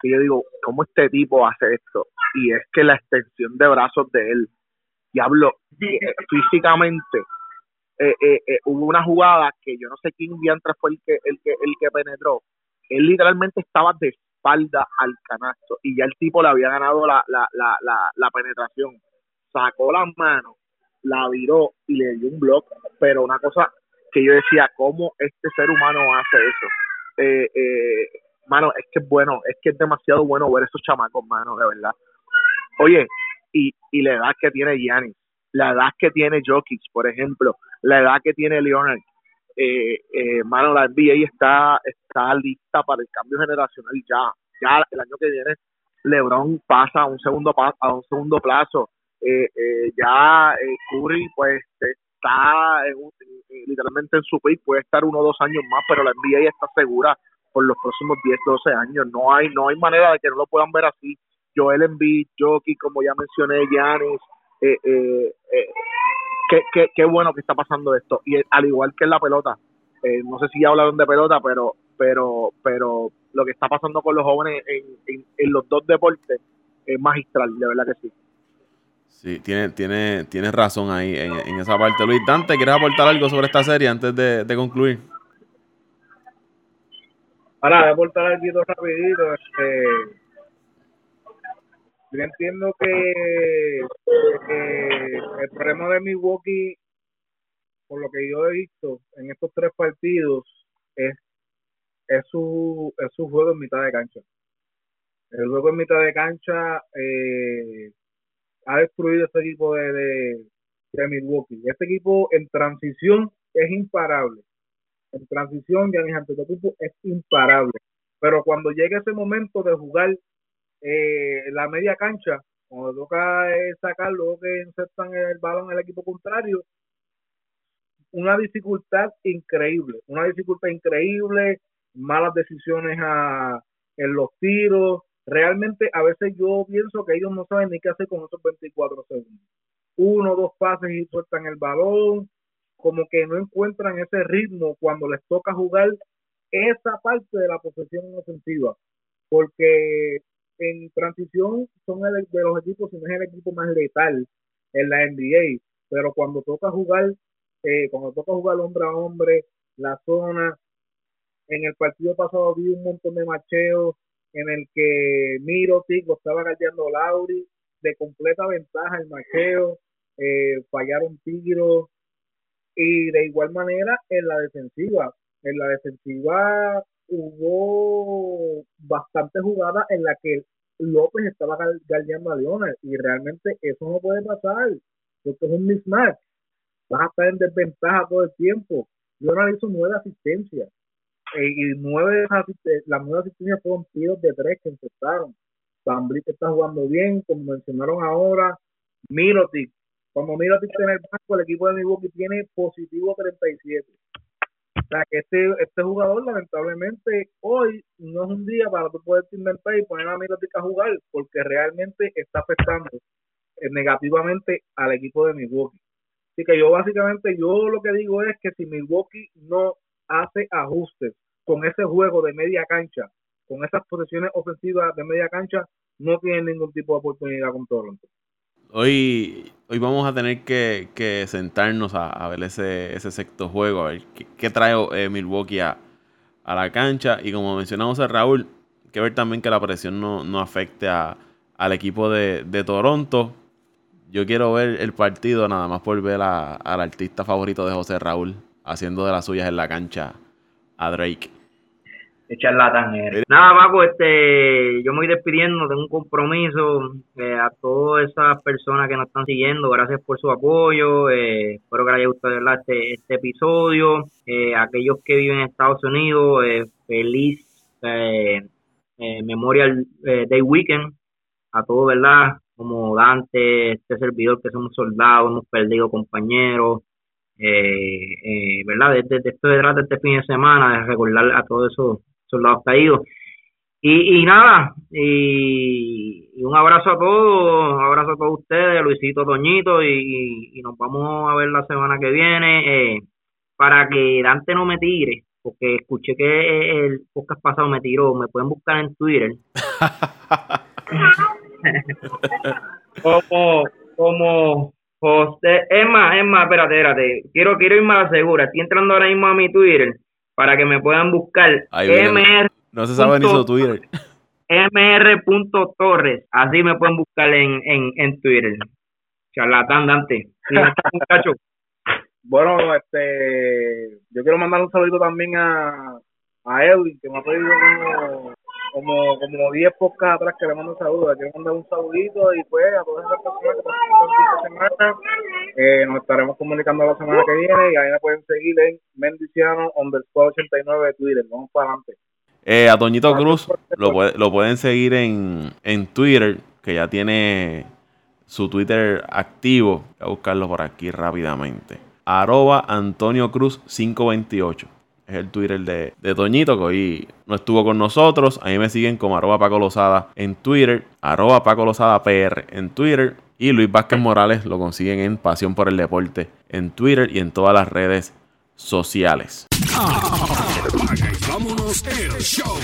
que yo digo, ¿cómo este tipo hace esto? Y es que la extensión de brazos de él, diablo, eh, físicamente, eh, eh, hubo una jugada que yo no sé quién diantre fue el que, el que, el que penetró, él literalmente estaba de espalda al canasto y ya el tipo le había ganado la, la, la, la, la penetración. Sacó las manos, la viró y le dio un block, pero una cosa que yo decía, ¿cómo este ser humano hace eso? Eh, eh, mano, es que es bueno, es que es demasiado bueno ver esos chamacos, mano, de verdad. Oye, y, y la edad que tiene Giannis, la edad que tiene Jokic, por ejemplo, la edad que tiene Leonard, eh, eh, mano, la NBA está, está lista para el cambio generacional ya. Ya el año que viene LeBron pasa a un segundo a un segundo plazo. Eh, eh, ya eh, Curry pues está literalmente en su pick, puede estar uno o dos años más, pero la NBA está segura por los próximos 10, 12 años. No hay no hay manera de que no lo puedan ver así. Joel Embiid, Jockey, como ya mencioné, Giannis, eh, eh, eh, qué, qué, bueno que está pasando esto. Y al igual que en la pelota, eh, no sé si ya hablaron de pelota, pero, pero, pero lo que está pasando con los jóvenes en, en, los dos deportes es magistral, de verdad que sí. Sí, tiene, tiene, tienes razón ahí en, esa parte. Luis, Dante, ¿quieres aportar algo sobre esta serie antes de, de concluir? Ahora, voy a aportar algo rapidito. Este, yo entiendo que, el problema de Milwaukee, por lo que yo he visto en estos tres partidos, es, es, su, es su juego en mitad de cancha. El juego en mitad de cancha eh, ha destruido este equipo de, de, Milwaukee. Este equipo en transición es imparable. En transición, ya Giannis Antetokounmpo es imparable. Pero cuando llega ese momento de jugar eh, la media cancha, cuando toca eh, sacar, luego que insertan el balón el equipo contrario, una dificultad increíble, una dificultad increíble, malas decisiones a, en los tiros. Realmente a veces yo pienso que ellos no saben ni qué hacer con esos 24 segundos. Uno, dos pases y sueltan el balón, como que no encuentran ese ritmo cuando les toca jugar esa parte de la posesión ofensiva. Porque en transición son el, de los equipos, si no es el equipo más letal en la NBA, pero cuando toca jugar, eh, cuando toca jugar hombre a hombre, la zona, en el partido pasado vi un montón de macheos en el que Miro lo estaba galleando Lauri, de completa ventaja el macheo, eh, fallaron tiros, y de igual manera en la defensiva, en la defensiva hubo bastante jugadas en la que López estaba galdeando a Leonard y realmente eso no puede pasar porque es un mismatch. Vas a estar en desventaja todo el tiempo. Leonard hizo nueve asistencias eh, y nueve las nueve asistencias fueron tiros de tres que empezaron. Bambrit está jugando bien, como mencionaron ahora. Mirotic, cuando Mirotic tiene el banco, el equipo de Milwaukee tiene positivo 37. O sea, que este, este jugador, lamentablemente, hoy no es un día para tú poder inventar y poner a Mirotic a jugar, porque realmente está afectando eh, negativamente al equipo de Milwaukee. Así que yo básicamente, yo lo que digo es que si Milwaukee no hace ajustes con ese juego de media cancha, con esas posiciones ofensivas de media cancha, no tienen ningún tipo de oportunidad con Toronto. Hoy, hoy vamos a tener que, sentarnos a, ver ese, ese sexto juego, a ver qué, trae eh, Milwaukee a, la cancha. Y como mencionamos a Raúl, que ver también que la presión no, afecte a, al equipo de, Toronto. Yo quiero ver el partido nada más por ver al artista favorito de José Raúl haciendo de las suyas en la cancha a Drake charlatán Nada, Paco, este, yo me voy despidiendo, tengo un compromiso eh, a todas esas personas que nos están siguiendo, gracias por su apoyo, eh, espero que les haya gustado este, este episodio, eh, aquellos que viven en Estados Unidos, eh, feliz Memorial Day Weekend, a todos, ¿verdad? Como Dante, este servidor que somos soldados, hemos perdido compañeros, ¿verdad? Desde, esto de este fin de semana, de recordar a todos esos soldados caídos. Y, y nada, y, un abrazo a todos, abrazo a todos ustedes, Luisito Toñito, y, nos vamos a ver la semana que viene, eh, para que Dante no me tire, porque escuché que el podcast pasado me tiró, me pueden buscar en Twitter. como, como José, es más, espérate, espérate, quiero, quiero ir más segura, estoy entrando ahora mismo a mi Twitter para que me puedan buscar. MR. No se sabe ni su Twitter. mr.torres. Así me pueden buscar en, en, en Twitter. Charlatán, Dante. muchacho. Bueno, este, yo quiero mandar un saludo también a, a Edwin, que me ha pedido como como, como 10 podcasts atrás que le mando saludos. Quiero mandar un saludito y pues a todas esas personas que pasan esta semana. Eh, nos estaremos comunicando la semana que viene y ahí me pueden seguir en Mendiciano underscore 89 de Twitter. Vamos para adelante. Eh, a Toñito Cruz lo, lo pueden seguir en, en Twitter, que ya tiene su Twitter activo. Voy a buscarlo por aquí rápidamente. Arroba Antonio Cruz 528 es el Twitter de, de, Toñito, que hoy no estuvo con nosotros. A mí me siguen como arroba Paco Lozada en Twitter, arroba Paco Lozada PR en Twitter. Y Luis Vázquez Morales lo consiguen en Pasión por el Deporte en Twitter y en todas las redes sociales. vámonos el show.